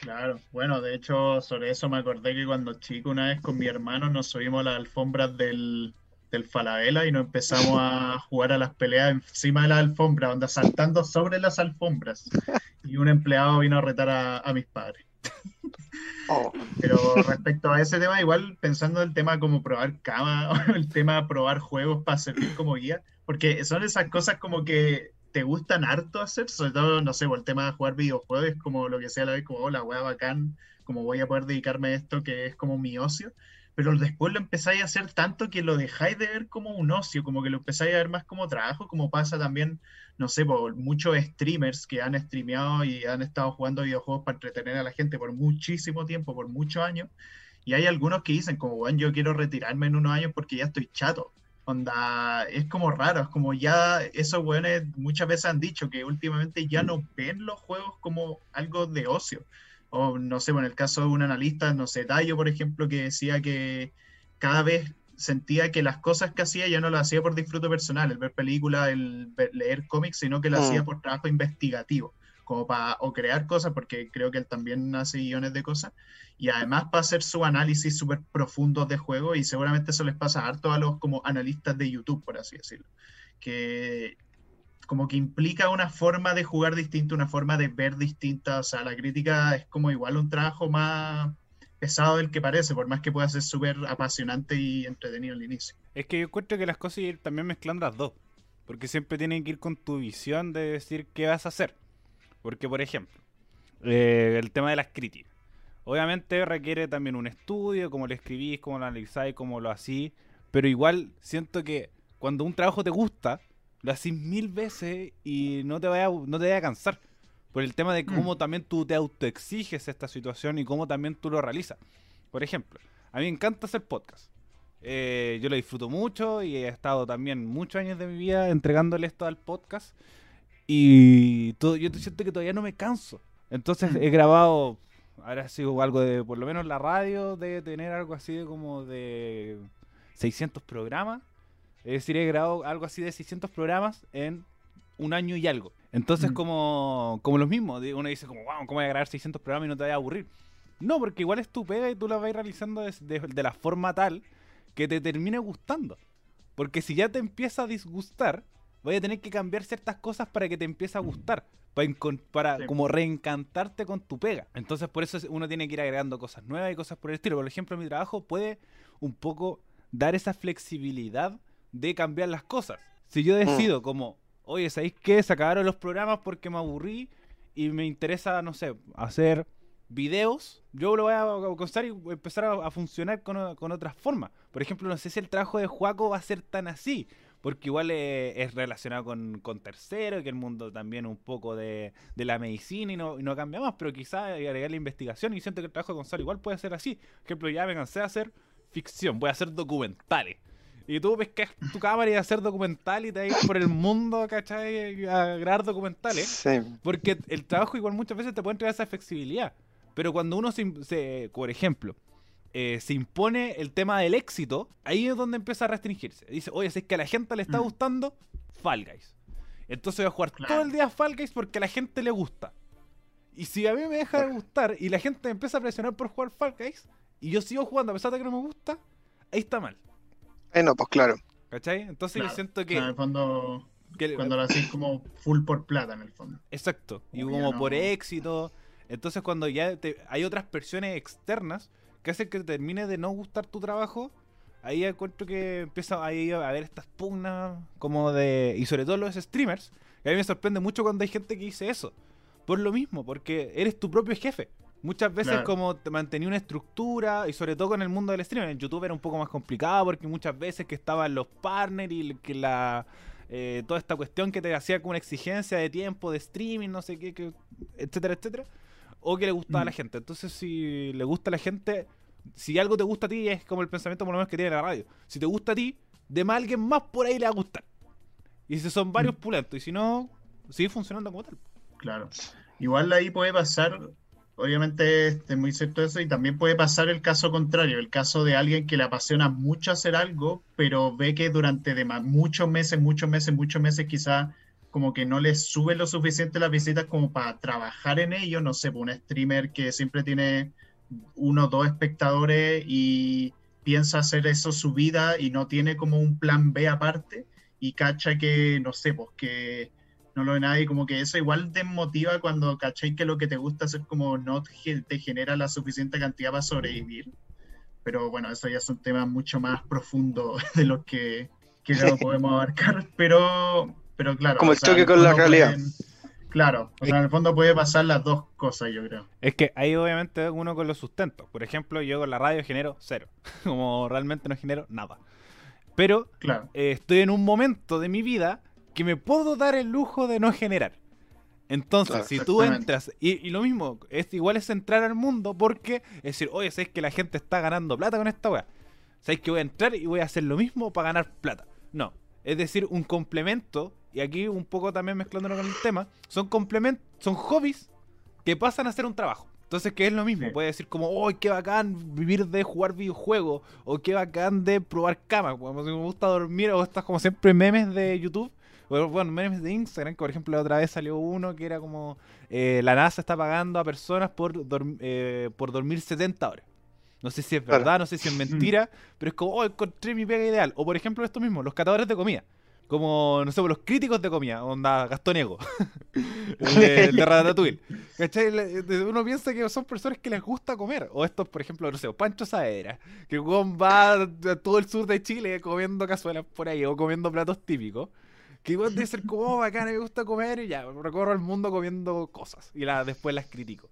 Claro, bueno, de hecho, sobre eso me acordé que cuando chico, una vez con mi hermano, nos subimos a las alfombras del, del Falabella y nos empezamos a jugar a las peleas encima de la alfombra, onda saltando sobre las alfombras. Y un empleado vino a retar a, mis padres. Oh. Pero respecto a ese tema, igual pensando en el tema como probar cama, o el tema probar juegos para servir como guía, porque son esas cosas como que te gustan harto hacer, sobre todo, no sé, por el tema de jugar videojuegos, como lo que sea la vez, como, hola, oh, bacán, como voy a poder dedicarme a esto que es como mi ocio pero después lo empezáis a hacer tanto que lo dejáis de ver como un ocio, como que lo empezáis a ver más como trabajo, como pasa también, no sé, por muchos streamers que han streameado y han estado jugando videojuegos para entretener a la gente por muchísimo tiempo, por muchos años, y hay algunos que dicen como, bueno, yo quiero retirarme en unos años porque ya estoy chato. Onda, es como raro, es como ya esos weones muchas veces han dicho que últimamente ya no ven los juegos como algo de ocio, o no sé, en el caso de un analista, no sé, Dayo, por ejemplo, que decía que cada vez sentía que las cosas que hacía ya no las hacía por disfrute personal, el ver películas, el leer cómics, sino que lo hacía mm. por trabajo investigativo, como para o crear cosas, porque creo que él también hace guiones de cosas, y además para hacer su análisis súper profundo de juego, y seguramente eso les pasa harto a los como analistas de YouTube, por así decirlo, que como que implica una forma de jugar distinta, una forma de ver distinta. O sea, la crítica es como igual un trabajo más pesado del que parece, por más que pueda ser súper apasionante y entretenido al inicio. Es que yo encuentro que las cosas también mezclando las dos, porque siempre tienen que ir con tu visión de decir qué vas a hacer. Porque, por ejemplo, eh, el tema de las críticas. Obviamente requiere también un estudio, cómo lo escribís, cómo lo analizáis, cómo lo hacís, pero igual siento que cuando un trabajo te gusta, lo haces mil veces y no te vaya, no te vaya a cansar. Por el tema de mm. cómo también tú te autoexiges esta situación y cómo también tú lo realizas. Por ejemplo, a mí me encanta hacer podcast. Eh, yo lo disfruto mucho y he estado también muchos años de mi vida entregándole esto al podcast. Y todo, yo siento que todavía no me canso. Entonces mm. he grabado, ahora sido algo de, por lo menos la radio, de tener algo así de como de 600 programas. Es decir, he grabado algo así de 600 programas en un año y algo. Entonces, mm. como, como los mismos, uno dice como, wow, ¿cómo voy a grabar 600 programas y no te vaya a aburrir? No, porque igual es tu pega y tú la vas realizando de, la forma tal que te termine gustando. Porque si ya te empieza a disgustar, voy a tener que cambiar ciertas cosas para que te empiece a gustar. Para, para como reencantarte con tu pega. Entonces, por eso uno tiene que ir agregando cosas nuevas y cosas por el estilo. Por ejemplo, mi trabajo puede un poco dar esa flexibilidad de cambiar las cosas. Si yo decido mm. como, oye, ¿sabéis qué? Se acabaron los programas porque me aburrí y me interesa, no sé, hacer videos, yo lo voy a costar y empezar a, funcionar con, con otras formas. Por ejemplo, no sé si el trabajo de Juaco va a ser tan así, porque igual es, relacionado con, con tercero, que el mundo también un poco de, de la medicina y no, y no cambia más, pero quizás agregar la investigación y siento que el trabajo de Gonzalo igual puede ser así. Por ejemplo, ya me cansé de hacer ficción, voy a hacer documentales. Y tú pescas tu cámara y hacer documental y te vas por el mundo, ¿cachai? A grabar documentales. Sí. Porque el trabajo igual muchas veces te puede entregar esa flexibilidad. Pero cuando uno se, por ejemplo, eh, se impone el tema del éxito, ahí es donde empieza a restringirse. Dice, oye, si es que a la gente le está mm. gustando, Fall Guys. Entonces voy a jugar todo el día Fall Guys porque a la gente le gusta. Y si a mí me deja de gustar y la gente empieza a presionar por jugar Fall Guys y yo sigo jugando a pesar de que no me gusta, ahí está mal. Eh, no, pues claro. ¿Cachai? Entonces yo siento que. en el fondo. cuando lo haces como full por plata, en el fondo. Exacto. Y como por éxito. Entonces, cuando ya hay otras presiones externas que hacen que termine de no gustar tu trabajo, ahí encuentro que empieza ahí a haber estas pugnas como de. Y sobre todo los streamers. Que a mí me sorprende mucho cuando hay gente que dice eso. Por lo mismo, porque eres tu propio jefe. Muchas veces como te mantenía una estructura y sobre todo con el mundo del streaming. En YouTube era un poco más complicado porque muchas veces que estaban los partners y que la eh, toda esta cuestión que te hacía como una exigencia de tiempo, de streaming, no sé qué, etcétera, etcétera. O que le gustaba a la mm. gente. Entonces si le gusta a la gente, si algo te gusta a ti es como el pensamiento por lo menos que tiene la radio. Si te gusta a ti, de más alguien más por ahí le va a gustar. Y si son varios mm. pulentos y si no, sigue funcionando como tal. Claro. Igual ahí puede pasar obviamente es muy cierto eso y también puede pasar el caso contrario, el caso de alguien que le apasiona mucho hacer algo, pero ve que durante muchos meses, muchos meses, muchos meses quizá como que no les sube lo suficiente las visitas como para trabajar en ello, no sé, pues, un streamer que siempre tiene uno o dos espectadores y piensa hacer eso su vida y no tiene como un plan B aparte y cacha que, no sé, pues que no lo ve nadie, como que eso igual te motiva cuando cachai que lo que te gusta hacer como no te genera la suficiente cantidad para sobrevivir. Pero bueno, eso ya es un tema mucho más profundo de lo que, que no podemos abarcar, pero, pero claro. Como el choque con la realidad. Claro, o sea, en el fondo puede pasar las dos cosas, yo creo. Es que ahí obviamente uno con los sustentos. Por ejemplo, yo con la radio genero cero. Como realmente no genero nada. Pero claro. eh, estoy en un momento de mi vida que me puedo dar el lujo de no generar. Entonces, Claro, si tú entras, y, y lo mismo, es igual es entrar al mundo porque es decir, oye, ¿sabes que la gente está ganando plata con esta weá? ¿Sabes que voy a entrar y voy a hacer lo mismo para ganar plata? No. Es decir, un complemento, y aquí un poco también mezclándolo con el tema, son complementos, son hobbies que pasan a ser un trabajo. Entonces, ¿qué es lo mismo? Sí. Puede decir como, oh, qué bacán vivir de jugar videojuegos, o qué bacán de probar camas, como si me gusta dormir, o estas como siempre memes de YouTube, bueno, memes de Instagram, que por ejemplo la otra vez salió uno que era como, eh, la NASA está pagando a personas por, dorm- eh, por dormir 70 horas. No sé si es Claro. verdad, no sé si es mentira, pero es como, oh, encontré mi pega ideal. O por ejemplo esto mismo, los catadores de comida. Como, no sé, los críticos de comida, onda Gastón Ego, de, de Ratatouille. ¿Cachai? Uno piensa que son personas que les gusta comer. O estos, por ejemplo, no sé, Pancho Saera, que va a todo el sur de Chile comiendo cazuelas por ahí o comiendo platos típicos. Que igual debe ser como, oh, bacán, me gusta comer y ya, recorro el mundo comiendo cosas y la, después las critico.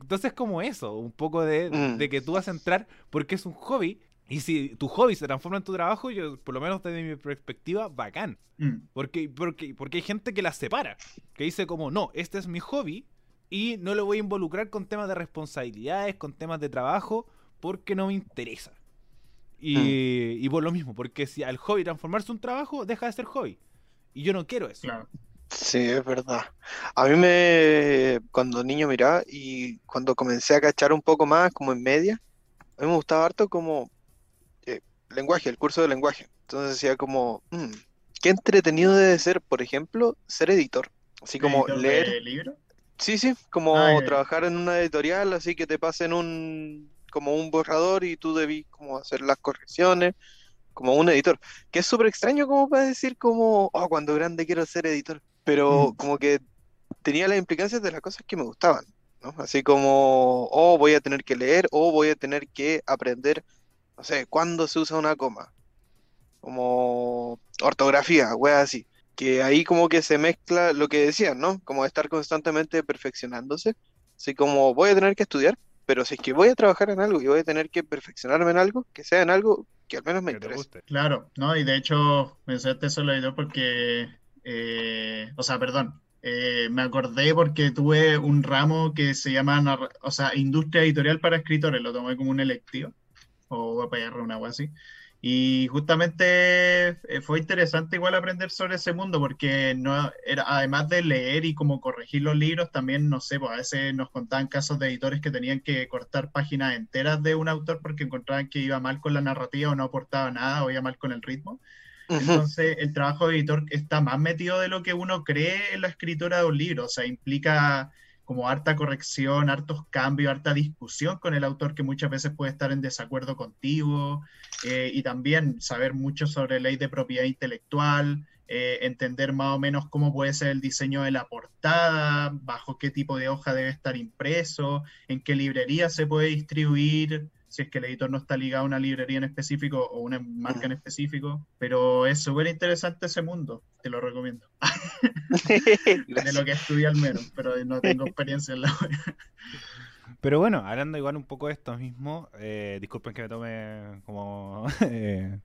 Entonces como eso, un poco de, Mm. de que tú vas a entrar porque es un hobby y si tu hobby se transforma en tu trabajo, yo por lo menos desde mi perspectiva, bacán. Mm, Porque, porque, porque hay gente que las separa, que dice como, no, este es mi hobby y no lo voy a involucrar con temas de responsabilidades, con temas de trabajo, porque no me interesa. Y, y por lo mismo, porque si al hobby transformarse en un trabajo, deja de ser hobby. Y yo no quiero eso. claro. Sí, es verdad. A mí me, cuando niño miraba y cuando comencé a cachar un poco más, como en media, a mí me gustaba harto como eh, lenguaje, el curso de lenguaje. Entonces decía como, "Mm, qué entretenido debe ser, por ejemplo, ser editor. Así como ¿Editor leer, de libro? sí, sí, como Ah, trabajar en una editorial, así que te pasen un, como un borrador y tú debís como hacer las correcciones, como un editor. Que es súper extraño como para decir como, oh, cuando grande quiero ser editor. Pero Mm. como que tenía las implicancias de las cosas que me gustaban, ¿no? Así como, oh, voy a tener que leer o voy a tener que aprender, no sé, cuándo se usa una coma. Como ortografía, weas así. Que ahí como que se mezcla lo que decían, ¿no? Como estar constantemente perfeccionándose. Así como voy a tener que estudiar, pero si es que voy a trabajar en algo y voy a tener que perfeccionarme en algo, que sea en algo que al menos me guste. Claro, ¿no? Y de hecho, mencionaste eso lo editor porque, eh, o sea, perdón, eh, me acordé porque tuve un ramo que se llama, o sea, Industria Editorial para Escritores, lo tomé como un electivo, o PR, una algo así. Y justamente eh, fue interesante igual aprender sobre ese mundo porque no era, además de leer y como corregir los libros, también, no sé, pues a veces nos contaban casos de editores que tenían que cortar páginas enteras de un autor porque encontraban que iba mal con la narrativa o no aportaba nada o iba mal con el ritmo. Entonces, el trabajo de editor está más metido de lo que uno cree en la escritura de un libro, o sea, implica como harta corrección, hartos cambios, harta discusión con el autor que muchas veces puede estar en desacuerdo contigo, eh, y también saber mucho sobre ley de propiedad intelectual, eh, entender más o menos cómo puede ser el diseño de la portada, bajo qué tipo de hoja debe estar impreso, en qué librería se puede distribuir, si es que el editor no está ligado a una librería en específico o una marca en específico, pero es súper interesante ese mundo, te lo recomiendo, de lo que estudié al menos, pero no tengo experiencia en la Pero bueno, hablando igual un poco de esto mismo, eh, disculpen que me tome como, eh,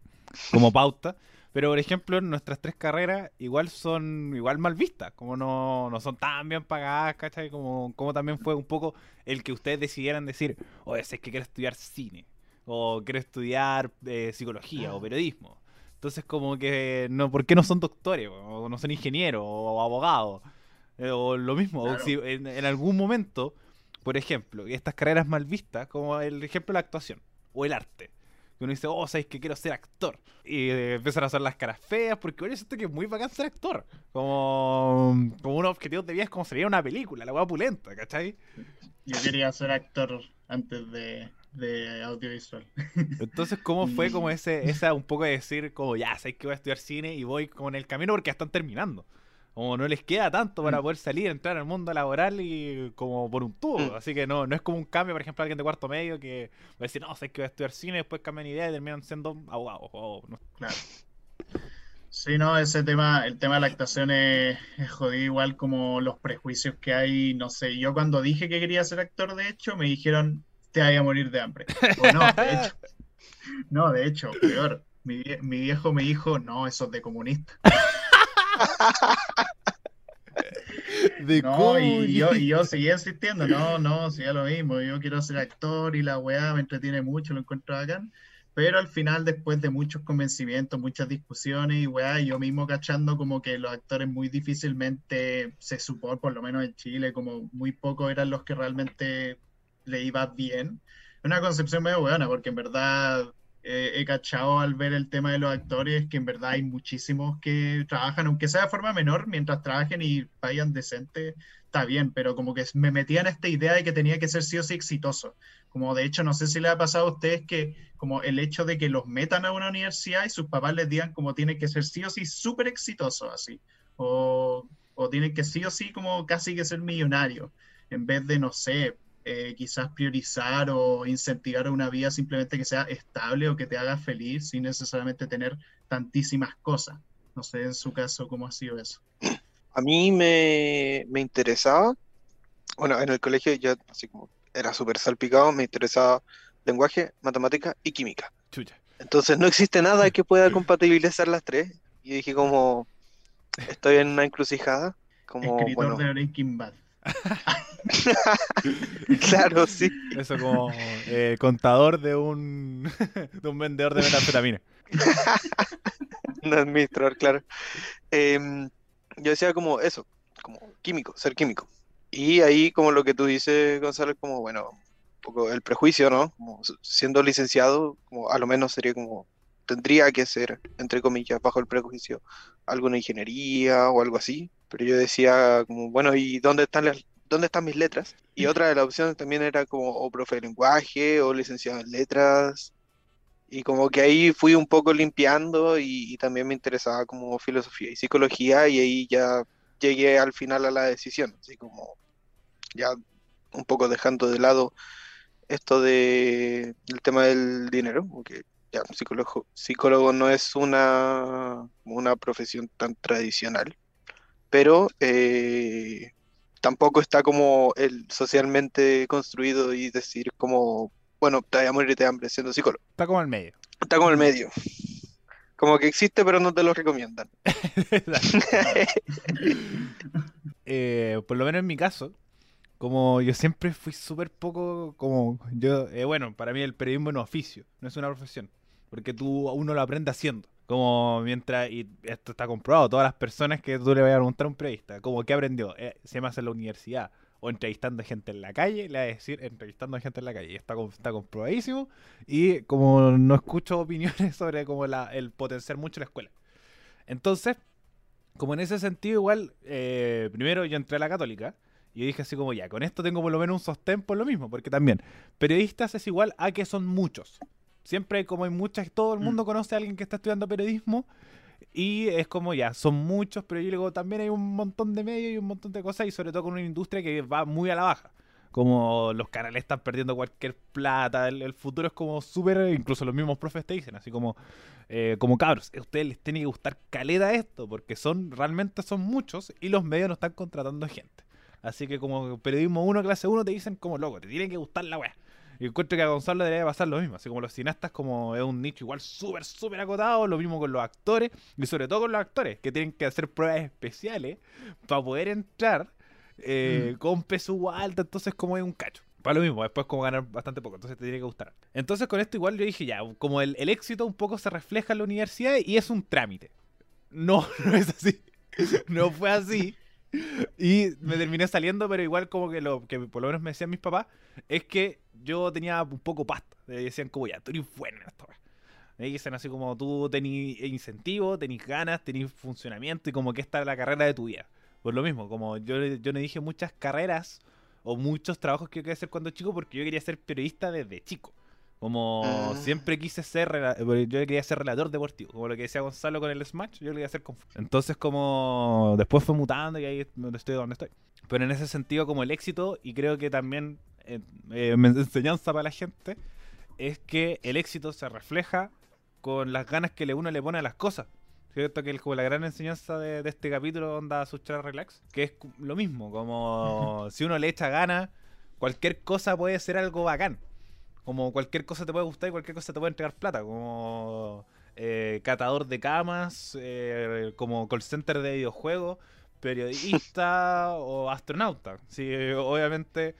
como pauta, pero por ejemplo nuestras tres carreras igual son igual mal vistas, como no, no son tan bien pagadas, ¿cachai? Como, como también fue un poco el que ustedes decidieran decir, oye, si es que quiero estudiar cine, o quiero estudiar eh, psicología o periodismo. Entonces como que, no, ¿por qué no son doctores? O no son ingenieros o abogados. Eh, o lo mismo, o si en, en algún momento por ejemplo, estas carreras mal vistas, como el ejemplo de la actuación o el arte, Que uno dice, oh, sabes que quiero ser actor. Y eh, empiezan a hacer las caras feas, porque yo siento que es muy bacán ser actor. Como, como un objetivo de vida es como sería una película, la hueá pulenta, ¿cachai? Yo quería ser actor antes de, de audiovisual. Entonces, ¿cómo fue como ese, esa un poco de decir, como ya, sabes que voy a estudiar cine y voy como en el camino porque ya están terminando? Como no les queda tanto para Mm. poder salir, entrar al mundo laboral y como por un tubo. Mm. Así que no, no es como un cambio, por ejemplo, alguien de cuarto medio que va a decir, no, sabes que voy a estudiar cine, después cambian de idea y terminan siendo abogados. no. Claro. Sí, no, ese tema, el tema de la actuación es, es jodido, igual como los prejuicios que hay, no sé, yo cuando dije que quería ser actor, de hecho, me dijeron, te vaya a morir de hambre. O no, de hecho, no, de hecho, peor, mi, mi viejo me dijo, no, eso es de comunista. De No, y yo, y yo seguía insistiendo, no, no, sí, lo mismo, yo quiero ser actor y la weá me entretiene mucho, lo encuentro bacán, pero al final, después de muchos convencimientos, muchas discusiones y weá, yo mismo cachando como que los actores muy difícilmente se supone, por lo menos en Chile, como muy pocos eran los que realmente le iba bien. Una concepción medio buena, porque en verdad he cachado al ver el tema de los actores que en verdad hay muchísimos que trabajan, aunque sea de forma menor, mientras trabajen y vayan decente, está bien, pero como que me metía en esta idea de que tenía que ser sí o sí exitoso. Como de hecho, no sé si le ha pasado a ustedes que como el hecho de que los metan a una universidad y sus papás les digan como tiene que ser sí o sí súper exitoso así, o, o tienen que sí o sí como casi que ser millonario, en vez de, no sé, eh, quizás priorizar o incentivar una vida simplemente que sea estable o que te haga feliz sin necesariamente tener tantísimas cosas. No sé en su caso cómo ha sido eso. A mí me, me interesaba, bueno, en el colegio ya así como era súper salpicado, me interesaba lenguaje, matemática y química. Chucha. Entonces no existe nada que pueda compatibilizar las tres. Y dije como, estoy en una encrucijada, como, Escritor bueno, de Breaking Bad. claro, sí. Eso como eh, contador de un, de un vendedor de metanfetamina. Un administrador, claro. Em, yo decía como eso, como químico, ser químico. Y ahí como lo que tú dices, Gonzalo, es como, bueno, un poco el prejuicio, ¿no? Como siendo licenciado, como a lo menos sería como, tendría que ser, entre comillas, bajo el prejuicio, alguna ingeniería o algo así. Pero yo decía como, bueno, ¿y dónde están las, dónde están mis letras? Y otra de las opciones también era como o profe de lenguaje o licenciado en letras. Y como que ahí fui un poco limpiando y, y también me interesaba como filosofía y psicología y ahí ya llegué al final a la decisión, así como ya un poco dejando de lado esto de el tema del dinero, porque ya psicólogo, psicólogo no es una, una profesión tan tradicional, pero eh, tampoco está como el socialmente construido y decir como, bueno, te voy a morir de hambre siendo psicólogo. Está como al medio. Está como el medio. Como que existe, pero no te lo recomiendan. Eh, por lo menos en mi caso, como yo siempre fui súper poco, como yo, eh, bueno, para mí el periodismo es un oficio, no es una profesión, porque tú uno lo aprende haciendo. Como mientras, y esto está comprobado, todas las personas que tú le vayas a preguntar a un periodista, como ¿qué aprendió? Eh, se me hace en la universidad o entrevistando gente en la calle, le va a decir entrevistando gente en la calle. Está, está comprobadísimo. Y como no escucho opiniones sobre como la, el potenciar mucho la escuela. Entonces, como en ese sentido, igual, eh, primero yo entré a la católica y dije así como, ya, con esto tengo por lo menos un sostén por lo mismo, porque también, periodistas es igual a que son muchos. Siempre como hay muchas, todo el mundo conoce a alguien que está estudiando periodismo y es como ya, son muchos, pero yo digo, también hay un montón de medios y un montón de cosas y sobre todo con una industria que va muy a la baja. Como los canales están perdiendo cualquier plata, el, el futuro es como súper, incluso los mismos profes te dicen, así como, eh, como cabros, a ustedes les tiene que gustar caleta esto, porque son, realmente son muchos y los medios no están contratando gente. Así que como periodismo 1, clase 1, te dicen como loco, te tiene que gustar la weá. Y encuentro que a Gonzalo debería pasar lo mismo, así como los cineastas como es un nicho igual súper, súper acotado, lo mismo con los actores, y sobre todo con los actores, que tienen que hacer pruebas especiales para poder entrar eh, con peso alto, entonces como es un cacho. Para lo mismo, después como ganar bastante poco, entonces te tiene que gustar. Entonces con esto igual yo dije ya, como el, el éxito un poco se refleja en la universidad y es un trámite. No, no es así. No fue así. Y me terminé saliendo, pero igual como que lo que por lo menos me decían mis papás, es que yo tenía un poco pasta. Decían como ya, tú eres bueno en esta wea". Me dicen así como tú tenés incentivo, tenés ganas, tenés funcionamiento y como que esta es la carrera de tu vida. Por lo mismo, como yo, yo no dije muchas carreras o muchos trabajos que yo quería hacer cuando chico porque yo quería ser periodista desde chico. Como Ah. siempre quise ser, yo quería ser relator deportivo, como lo que decía Gonzalo con el Smash, yo lo quería hacer con... Entonces como después fue mutando y ahí estoy donde estoy. Pero en ese sentido como el éxito, y creo que también eh, eh, enseñanza para la gente, es que el éxito se refleja con las ganas que uno le pone a las cosas. Cierto que es como la gran enseñanza de, de este capítulo onda Suchar Relax, que es lo mismo, como si uno le echa ganas, cualquier cosa puede ser algo bacán. Como cualquier cosa te puede gustar y cualquier cosa te puede entregar plata. Como eh, catador de camas, eh, como call center de videojuegos, periodista o astronauta. Sí, obviamente.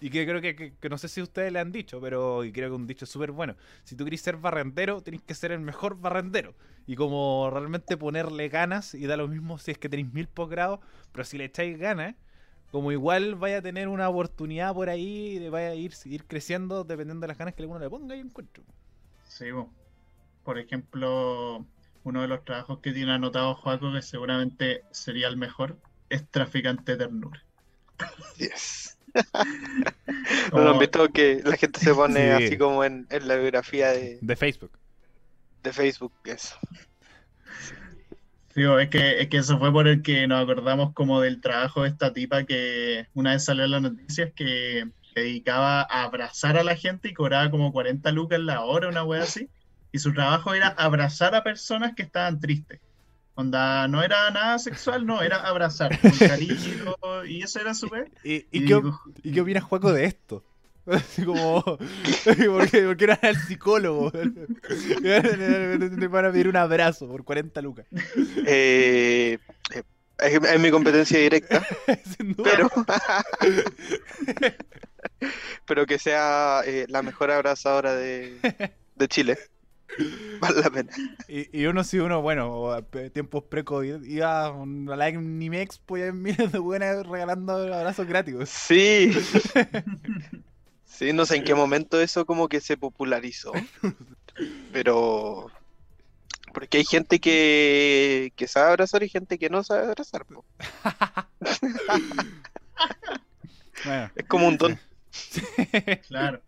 Y que creo que, que- que no sé si ustedes le han dicho, pero y creo que un dicho súper bueno. Si tú querés ser barrendero, tenés que ser el mejor barrendero. Y como realmente ponerle ganas, y da lo mismo si es que tenéis mil posgrados, pero si le echáis ganas, como igual vaya a tener una oportunidad por ahí, de vaya a ir, ir creciendo dependiendo de las ganas que uno le ponga y encuentro. Sí, bo. por ejemplo, uno de los trabajos que tiene anotado Joaco, que seguramente sería el mejor, es traficante de ternura. Yes. Como- ¿No han visto que la gente se pone Sí. así como en, en la biografía de, De Facebook. de Facebook? Eso. Sí, es que, es que eso fue por el que nos acordamos como del trabajo de esta tipa que una vez salió en las noticias que se dedicaba a abrazar a la gente y cobraba como 40 lucas la hora, una wea así. Y su trabajo era abrazar a personas que estaban tristes. Onda, no era nada sexual, no, era abrazar, con cariño, y eso era súper. ¿Y, y Y qué, digo, ¿Y qué opinas, Juaco, de esto? Así como. ¿Por qué, por qué no era el psicólogo? Te van a pedir un abrazo por 40 lucas. Eh, eh, es, es mi competencia directa, Sin duda. pero, pero que sea eh, la mejor abrazadora de, de Chile. Vale la pena. Y, y uno, si uno, bueno, a tiempos pre-COVID, iba a la Anime Expo y hay miles de buenas regalando abrazos gratis. Sí. Sí, no sé en qué momento eso como que se popularizó. Pero. Porque hay gente que, que sabe abrazar y gente que no sabe abrazar. Bueno, Es como un don. Claro.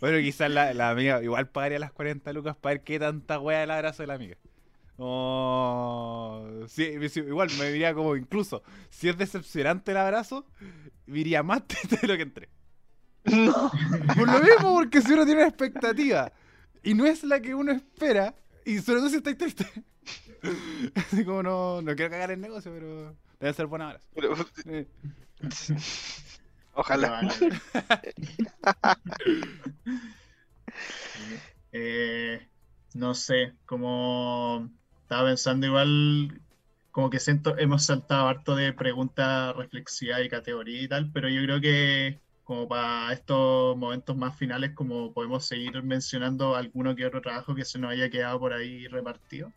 bueno quizás la, la amiga igual pagaría las 40 lucas para ver qué tanta wea el abrazo de la amiga. Oh, sí, sí, igual me diría como incluso, si es decepcionante el abrazo, me iría más de lo que entré. No. Por lo mismo, porque si uno tiene una expectativa y no es la que uno espera, y sobre todo si estáis triste. Así como no, no quiero cagar el negocio, pero debe ser buen abrazo. Pero, Eh, ojalá. Pero, eh, no sé, como estaba pensando igual, como que siento, hemos saltado harto de preguntas reflexivas y categoría y tal, pero yo creo que como para estos momentos más finales, como podemos seguir mencionando alguno que otro trabajo que se nos haya quedado por ahí repartido.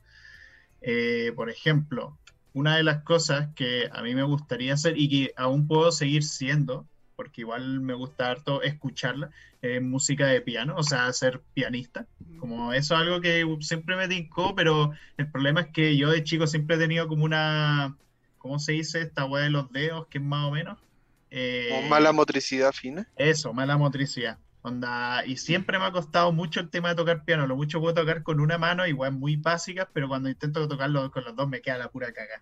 Eh, por ejemplo, una de las cosas que a mí me gustaría hacer y que aún puedo seguir siendo, porque igual me gusta harto escucharla, es música de piano, o sea, ser pianista. Como eso es algo que siempre me tincó, pero el problema es que yo de chico siempre he tenido como una, ¿cómo se dice? Esta weá de los dedos, que es más o menos. Eh, Como mala motricidad fina. eso, mala motricidad. Onda, y siempre me ha costado mucho el tema de tocar piano. Lo mucho puedo tocar con una mano, igual muy básicas, pero cuando intento tocarlo con los dos me queda la pura caga.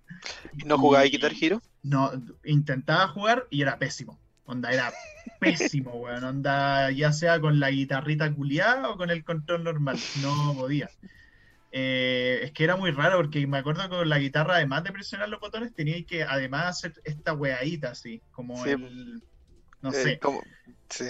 ¿Y no jugaba Y- Guitar Hero? No, intentaba jugar y era pésimo. Onda, era pésimo, weón. Onda, ya sea con la guitarrita culiada o con el control normal. No podía. Eh, es que era muy raro porque me acuerdo que con la guitarra, además de presionar los botones, tenía que además hacer esta weadita así, como Sí. el. No Eh, sé. como- Sí.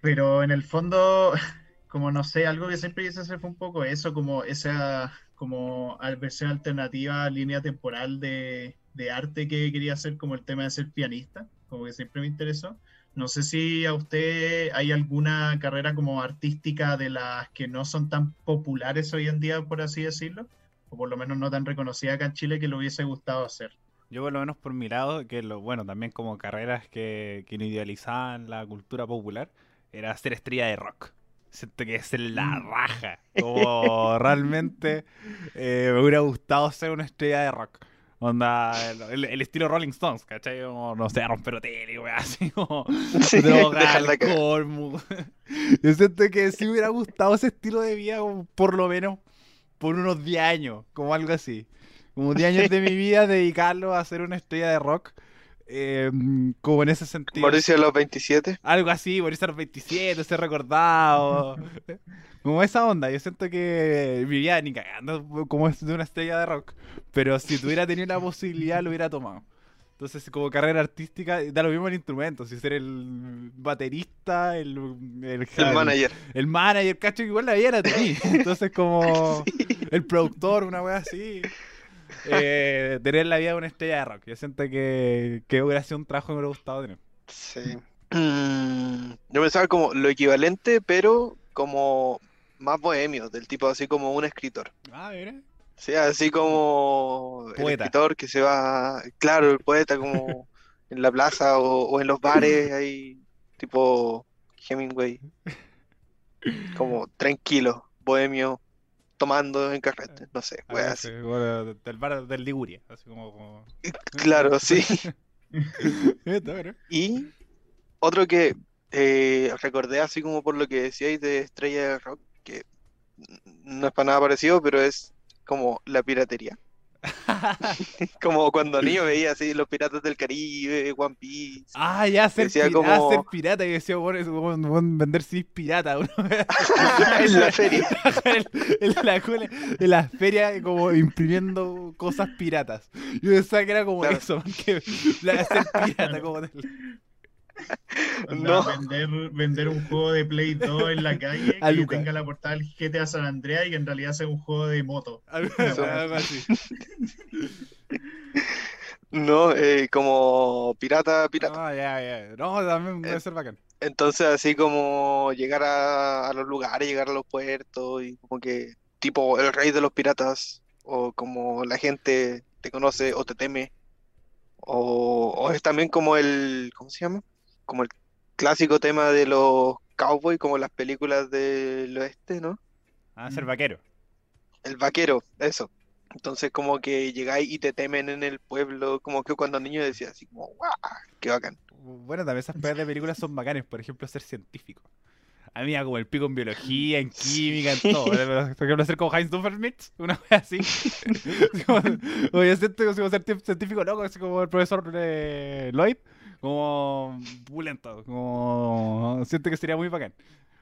Pero en el fondo, como no sé, algo que siempre quise hacer fue un poco eso, como esa como versión alternativa, línea temporal de, de arte que quería hacer, como el tema de ser pianista, como que siempre me interesó. No sé si a usted hay alguna carrera como artística de las que no son tan populares hoy en día, por así decirlo, o por lo menos no tan reconocida acá en Chile que le hubiese gustado hacer. Yo por lo menos por mi lado, que lo bueno, también como carreras que, que no idealizaban la cultura popular, era ser estrella de rock. Siento que es la raja. Como realmente eh, me hubiera gustado ser una estrella de rock. Onda, el, el estilo Rolling Stones, ¿cachai? Como, no sé, romper hotel y así como Sí, droga, alcohol. Yo siento que sí me hubiera gustado ese estilo de vida, por lo menos por unos 10 años, como algo así. Como 10 años de mi vida dedicarlo a ser una estrella de rock. Eh, como en ese sentido. Mauricio a los 27. Algo así, morirse a los 27, ser recordado. Como esa onda, yo siento que mi vida ni cagando como es de una estrella de rock. Pero si tuviera tenido la posibilidad, lo hubiera tomado. Entonces, como carrera artística, da lo mismo el instrumento. Si ser el baterista, el, el, El manager. el manager, cacho, igual la vida era tenía. Entonces, como el productor, una wea así. Eh, tener la vida de una estrella de rock. Yo siento que, que hubiera sido un trabajo que me hubiera gustado tener. Sí. Mm, yo pensaba como lo equivalente, pero como más bohemio, del tipo así como un escritor. Ah, mira. Sí, así como el Poeta. escritor que se va, claro, el poeta como en la plaza o, o en los bares ahí, tipo Hemingway, como tranquilo, bohemio, tomando en carrete, no sé, Ah, wea sí, así. bueno, del bar del Liguria. Así como. como... Claro, sí. Y otro que eh, recordé así como por lo que decíais de Estrella de Rock, que no es para nada parecido, pero es como la piratería. Como cuando niño veía así los piratas del Caribe, One Piece. Ah, ya ser, Decía como- ser pirata. Y decía, bueno, vender CDs pirata. En la feria. en, en la, en la feria como imprimiendo cosas piratas. Yo pensaba que era como Claro. eso, que la- ser pirata. Como No. vender, vender un juego de Play 2 en la calle A que Luca. tenga la portada del GTA San Andreas y que en realidad sea un juego de moto. algo, así. No, eh, como pirata, pirata. Ya, ya. No, también debe ser bacán. Entonces así como llegar a, a los lugares, llegar a los puertos y como que tipo el rey de los piratas o como la gente te conoce o te teme o, o es también como el, ¿cómo se llama? Como el clásico tema de los cowboys como las películas del oeste, ¿no? Ah, ser vaquero. El vaquero, eso. Entonces como que llegáis y te temen en el pueblo, como que cuando niño decía así como, ¡guau! ¡Qué bacán! Bueno, también esas pedas de películas son bacanes. Por ejemplo, ser científico. A mí me como el pico en biología, en química, en todo. Por ejemplo, ser como Heinz Dummermitz, una vez así. Yo siento como ser científico loco, así como el profesor eh, Lloyd. Como pulento. Como siento que sería muy bacán.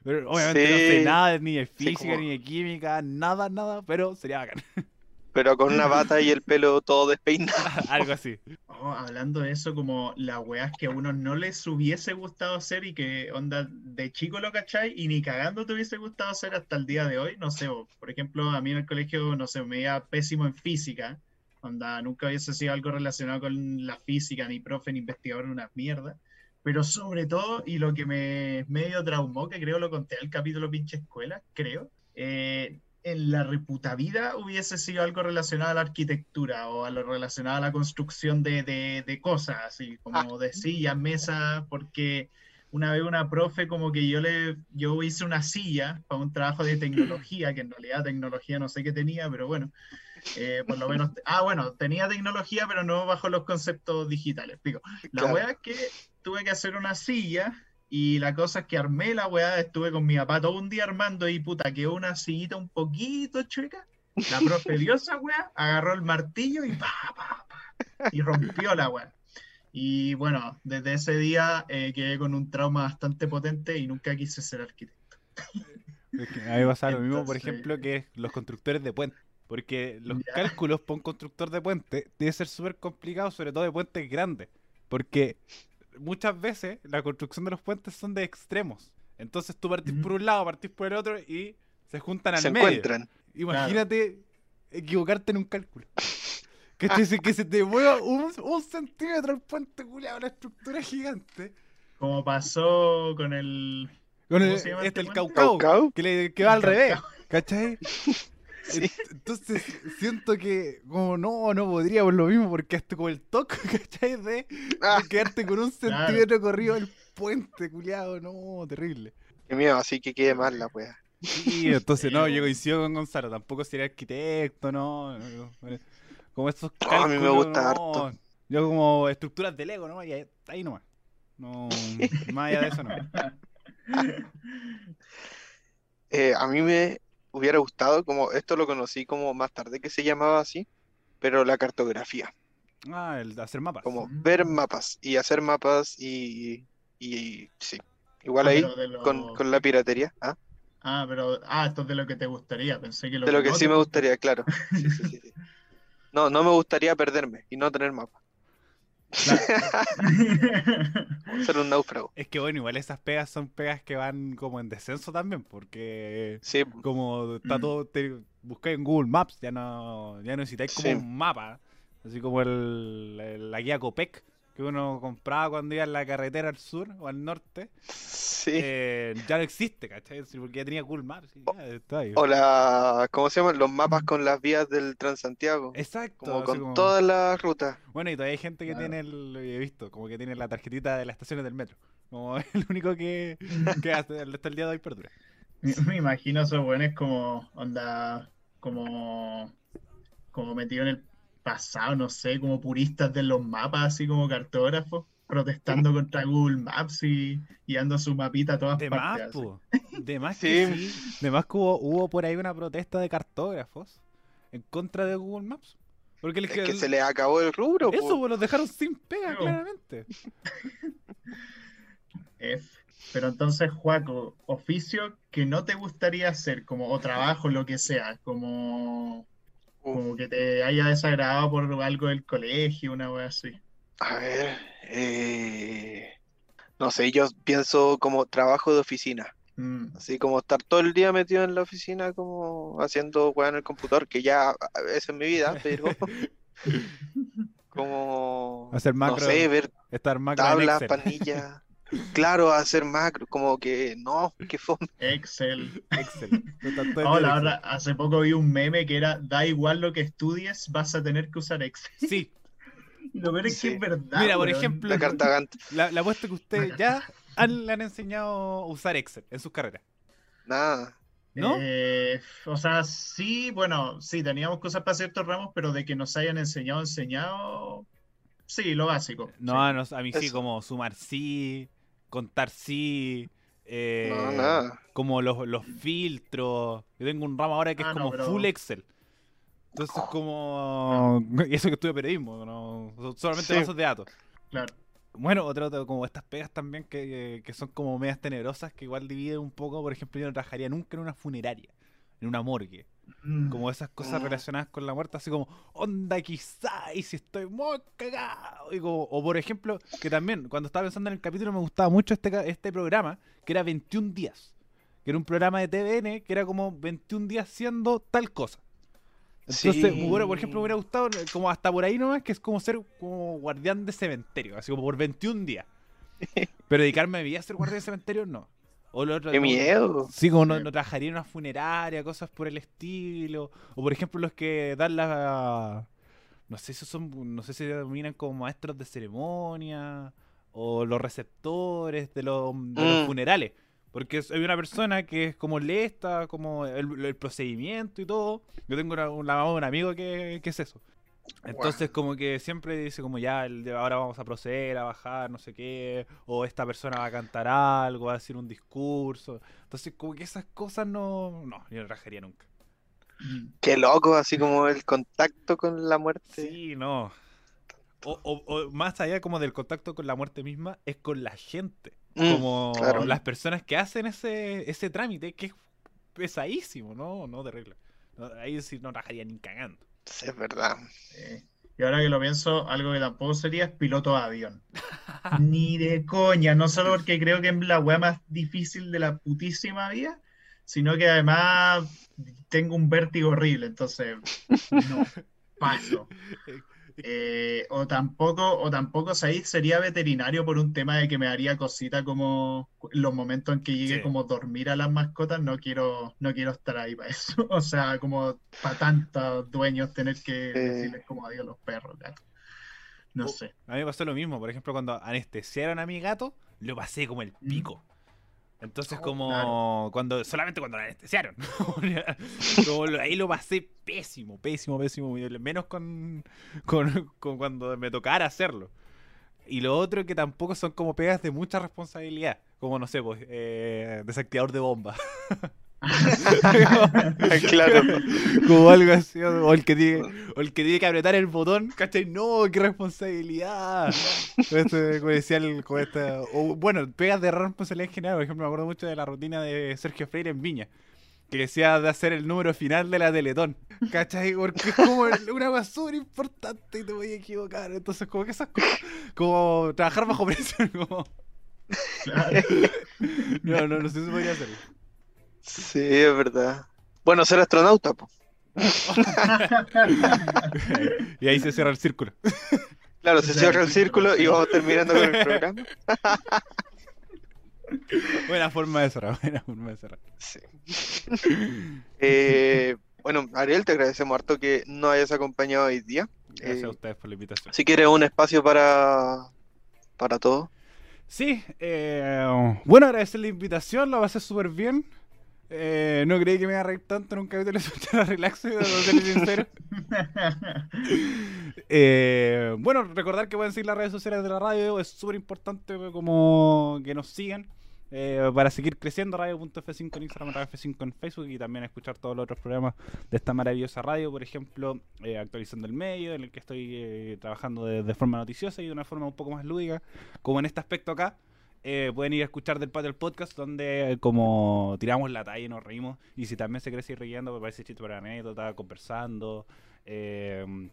Pero obviamente no sé nada ni de Sí, física como- ni de química, nada, nada, pero sería bacán. Pero con una bata y el pelo todo despeinado. Algo así. Oh, hablando de eso, como las weas que a uno no les hubiese gustado hacer y que onda de chico lo cachai y ni cagando te hubiese gustado hacer hasta el día de hoy, no sé, por ejemplo, a mí en el colegio, no sé, me iba pésimo en física, onda, nunca hubiese sido algo relacionado con la física, ni profe, ni investigador, una mierda, pero sobre todo, y lo que me medio traumó, que creo lo conté el capítulo pinche escuela, creo, eh, en la reputa vida hubiese sido algo relacionado a la arquitectura o a lo relacionado a la construcción de, de- de cosas, así como de sillas, mesas, porque una vez una profe como que yo le yo hice una silla para un trabajo de tecnología, que en realidad tecnología no sé qué tenía, pero bueno, eh, por lo menos, ah, bueno, tenía tecnología, pero no bajo los conceptos digitales, pico. La Claro. wea es que tuve que hacer una silla y la cosa es que armé la weá, estuve con mi papá todo un día armando y puta, quedó una sillita un poquito chueca. La profe dio esa weá, agarró el martillo y pa, pa, pa, y rompió la weá. Y bueno, desde ese día eh, quedé con un trauma bastante potente y nunca quise ser arquitecto. Es que a mí me pasa lo mismo, por ejemplo, que los constructores de puentes. Porque los Ya. cálculos para un constructor de puente debe ser súper complicado, sobre todo de puentes grandes. Porque muchas veces la construcción de los puentes son de extremos. Entonces tú partís por un lado, partís por el otro y se juntan al Se medio. encuentran. Imagínate equivocarte en un cálculo. Que te que se te mueva un, un centímetro el puente culiado, una estructura gigante. Como pasó con el... Con ¿Cómo el, se este, este el? Caucao, Caucao. que, le, que va al revés. ¿cachai? Sí. Entonces siento que como no, no podría por lo mismo porque hasta como el toque, ¿cachai? De, Ah. de quedarte con un Claro. centímetro corrido el puente, culiado, no, terrible. Qué miedo, así que quede mal la wea. Sí, entonces no, yo coincido con Gonzalo, tampoco sería arquitecto, no. no, no, Como estos No, a mí me cálculos, gusta no. harto. Yo como estructuras de Lego, ¿no? Y ahí, ahí nomás. No, más allá de eso no. Eh, a mí me hubiera gustado, como esto lo conocí como más tarde que se llamaba así, pero la cartografía, Ah, el de hacer mapas. como Mm. ver mapas y hacer mapas y, y sí, igual Ah, ahí lo- con, con la piratería, ¿ah? Ah, pero. Ah, esto es de lo que te gustaría. Pensé que lo De lo que no sí te me gustaría, claro. Sí, sí, sí, sí. No, no me gustaría perderme y no tener mapa, Claro. ser un náufrago. Es que bueno, igual esas pegas son pegas que van como en descenso también, porque Sí, como está Mm. todo, te buscáis en Google Maps, ya no, ya necesitáis como Sí. un mapa, así como el, el- la guía Copec que uno compraba cuando iba en la carretera al sur o al norte, sí. eh, ya no existe, ¿cachai? Porque ya tenía Google Maps. O la, ¿cómo se llaman? Los mapas con las vías del Transantiago, Exacto, como con como- todas las rutas. Bueno, y todavía hay gente que Claro. tiene, el, lo he visto, como que tiene la tarjetita de las estaciones del metro. Como el único que, que hasta, hasta el día de hoy perdura. Me, me imagino esos buenos como onda, como, como metido en el pasado, no sé, como puristas de los mapas, así como cartógrafos, protestando contra Google Maps y, dando su mapita a todas De más, partes. así. po. De más que Sí. sí. De más que hubo, hubo por ahí una protesta de cartógrafos en contra de Google Maps. Porque el Es que se les acabó el rubro, Eso, po. pues, los dejaron sin pega, No. claramente. F. Pero entonces, Juaco, oficio que no te gustaría hacer, como o trabajo, lo que sea, como. Como que te haya desagradado por algo del colegio, una wea así. A ver, eh, no sé, yo pienso como trabajo de oficina, Mm, así como estar todo el día metido en la oficina, como haciendo weá en el computador, que ya veces en mi vida, pero como, Hacer no macro, sé, ver estar macro tablas, panillas, claro, hacer macro, como que no, que fome. Excel. Excel. No tanto en Oh, la Excel. verdad, hace poco vi un meme que era, da igual lo que estudies, vas a tener que usar Excel. Sí, Lo peor es que Sí. es verdad, Mira, por ejemplo, La carta la, la apuesto que ustedes ya han- le han enseñado a usar Excel en sus carreras. nada. ¿No? Eh, o sea, sí, bueno, sí, teníamos cosas para ciertos ramos, pero de que nos hayan enseñado, enseñado, sí, lo básico. No, no, a mí sí, como sumar sí, contar sí, eh, No, nada. como los, los filtros. Yo tengo un ramo ahora que es Ah, como full Excel. Entonces como... Y eso que estudio periodismo, no, solamente Sí. bases de datos. Claro. Bueno, otro, otro, como estas pegas también que, que son como medias tenebrosas, que igual dividen un poco. Por ejemplo, yo no trabajaría nunca en una funeraria, en una morgue. Mm. Como esas cosas Mm. relacionadas con la muerte, así como, onda quizá, y si estoy muy cagado. Y como, o por ejemplo, que también, cuando estaba pensando en el capítulo, me gustaba mucho este, este programa, que era 21 días. Que era un programa de TVN, que era como 21 días haciendo tal cosa. Entonces, Sí. bueno, por ejemplo, me hubiera gustado, eh, como hasta por ahí nomás, que es como ser como guardián de cementerio, así como por 21 días. Pero dedicarme a mi vida a ser guardián de cementerio, no. O lo otro, Qué como- miedo. Sí, como no, no trabajaría en una funeraria, cosas por el estilo. O por ejemplo los que dan la... No sé si son, no sé si se denominan como maestros de ceremonia o los receptores de los, de los Mm. funerales. Porque hay una persona que es como lee esta, como el, el procedimiento y todo. Yo tengo una, una- un amigo que, que es eso. Entonces como que siempre dice como ya, el ahora vamos a proceder a bajar, no sé qué, o esta persona va a cantar algo, va a decir un discurso. Entonces como que esas cosas no, no, yo no rajaría nunca. Qué loco, así como el contacto con la muerte. Sí, no. O, o- o más allá como del contacto con la muerte misma, es con la gente. Mm, como claro. las personas que hacen ese, ese trámite, que es pesadísimo, ¿no? No de regla. No, ahí sí no rajaría ni cagando. Sí, es verdad. Eh, y ahora que lo pienso, algo que tampoco sería es piloto de avión. Ni de coña, no solo porque creo que es la weá más difícil de la putísima vida, sino que además tengo un vértigo horrible, entonces no, paso. Eh, o tampoco, o tampoco ¿sabéis? sería veterinario por un tema de que me haría cosita como los momentos en que llegue Sí. como dormir a las mascotas, no quiero, no quiero estar ahí para eso. O sea, como para tantos dueños tener que Sí. decirles como adiós a los perros, gato. No sé. A mí me pasó lo mismo, por ejemplo, cuando anestesiaron a mi gato, lo pasé como el Mm. Entonces, como claro. cuando solamente cuando la anestesiaron. como ahí lo pasé pésimo, pésimo, pésimo. Menos con, con, con cuando me tocara hacerlo. Y lo otro que tampoco son como pegas de mucha responsabilidad. Como, no sé, pues, eh, desactivador de bomba. Claro. como algo así. O el, que tiene, o el que tiene que apretar el botón, ¿cachai? No, qué responsabilidad. Este, como decía el, como esta- o, bueno, pegas de responsabilidad en general. Por ejemplo, me acuerdo mucho de la rutina de Sergio Freire en Viña. Que decía de hacer el número final de la Teletón. ¿Cachai? Porque es como una cosa súper importante y te voy a equivocar. Entonces, como que esas cosas. Como trabajar bajo presión. Como... Claro. No, no, no sé si podría hacerlo. Sí, es verdad. Bueno, ser astronauta, po. y ahí se cierra el círculo. Claro, se cierra el círculo y vamos terminando con el programa. Buena forma de cerrar, buena forma de cerrar. Sí. Eh, bueno, Ariel, te agradecemos harto que nos hayas acompañado hoy día. Gracias Eh, a ustedes por la invitación. Si quieres un espacio para, para todo. Sí, eh, bueno, agradecer la invitación, la pasé súper bien. Eh, no creí que me iba a reír tanto en un capítulo de Relax, ser sincero. Eh, bueno, recordar que pueden seguir las redes sociales de la radio, es súper importante como que nos sigan eh, para seguir creciendo. Radio.f5 en Instagram, Radio F5 en Facebook y también escuchar todos los otros programas de esta maravillosa radio. Por ejemplo, eh, actualizando el medio, en el que estoy eh, trabajando de, de forma noticiosa y de una forma un poco más lúdica, como en este aspecto acá. Eh, pueden ir a escuchar del patio el podcast donde como tiramos la talla y nos reímos y si también se quiere seguir riendo me parece chiste para anécdota conversando eh,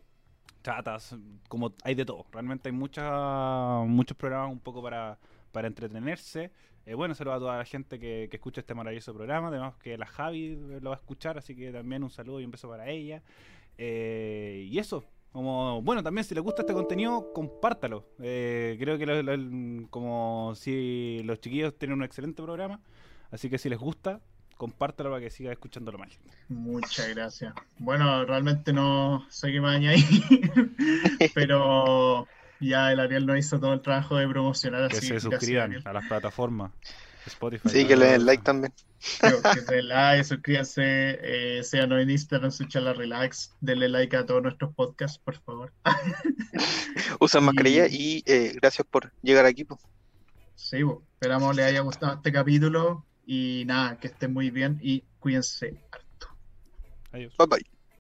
chatas, como hay de todo. Realmente hay mucha, muchos programas un poco para, para entretenerse. Eh, bueno, saludo a toda la gente que, que escucha este maravilloso programa. Además que la Javi lo va a escuchar, así que también un saludo y un beso para ella. Eh, y eso, como bueno, también si les gusta este contenido, compártalo. Eh, creo que lo- como si los chiquillos tienen un excelente programa, así que si les gusta, compártalo para que siga escuchándolo más. Muchas gracias. Bueno, realmente no sé qué más añadir, pero ya el Ariel nos hizo todo el trabajo de promocionar, Que así se suscriban a las plataformas Spotify. Sí, que le den like también. Que se den like, suscríbanse, eh, síganos en Instagram, su charla relax, denle like a todos nuestros podcasts, por favor. Usan Y- mascarilla y eh, gracias por llegar aquí. po. Sí, bo, esperamos les haya gustado este capítulo y nada, que estén muy bien y cuídense harto. Adiós. Bye bye.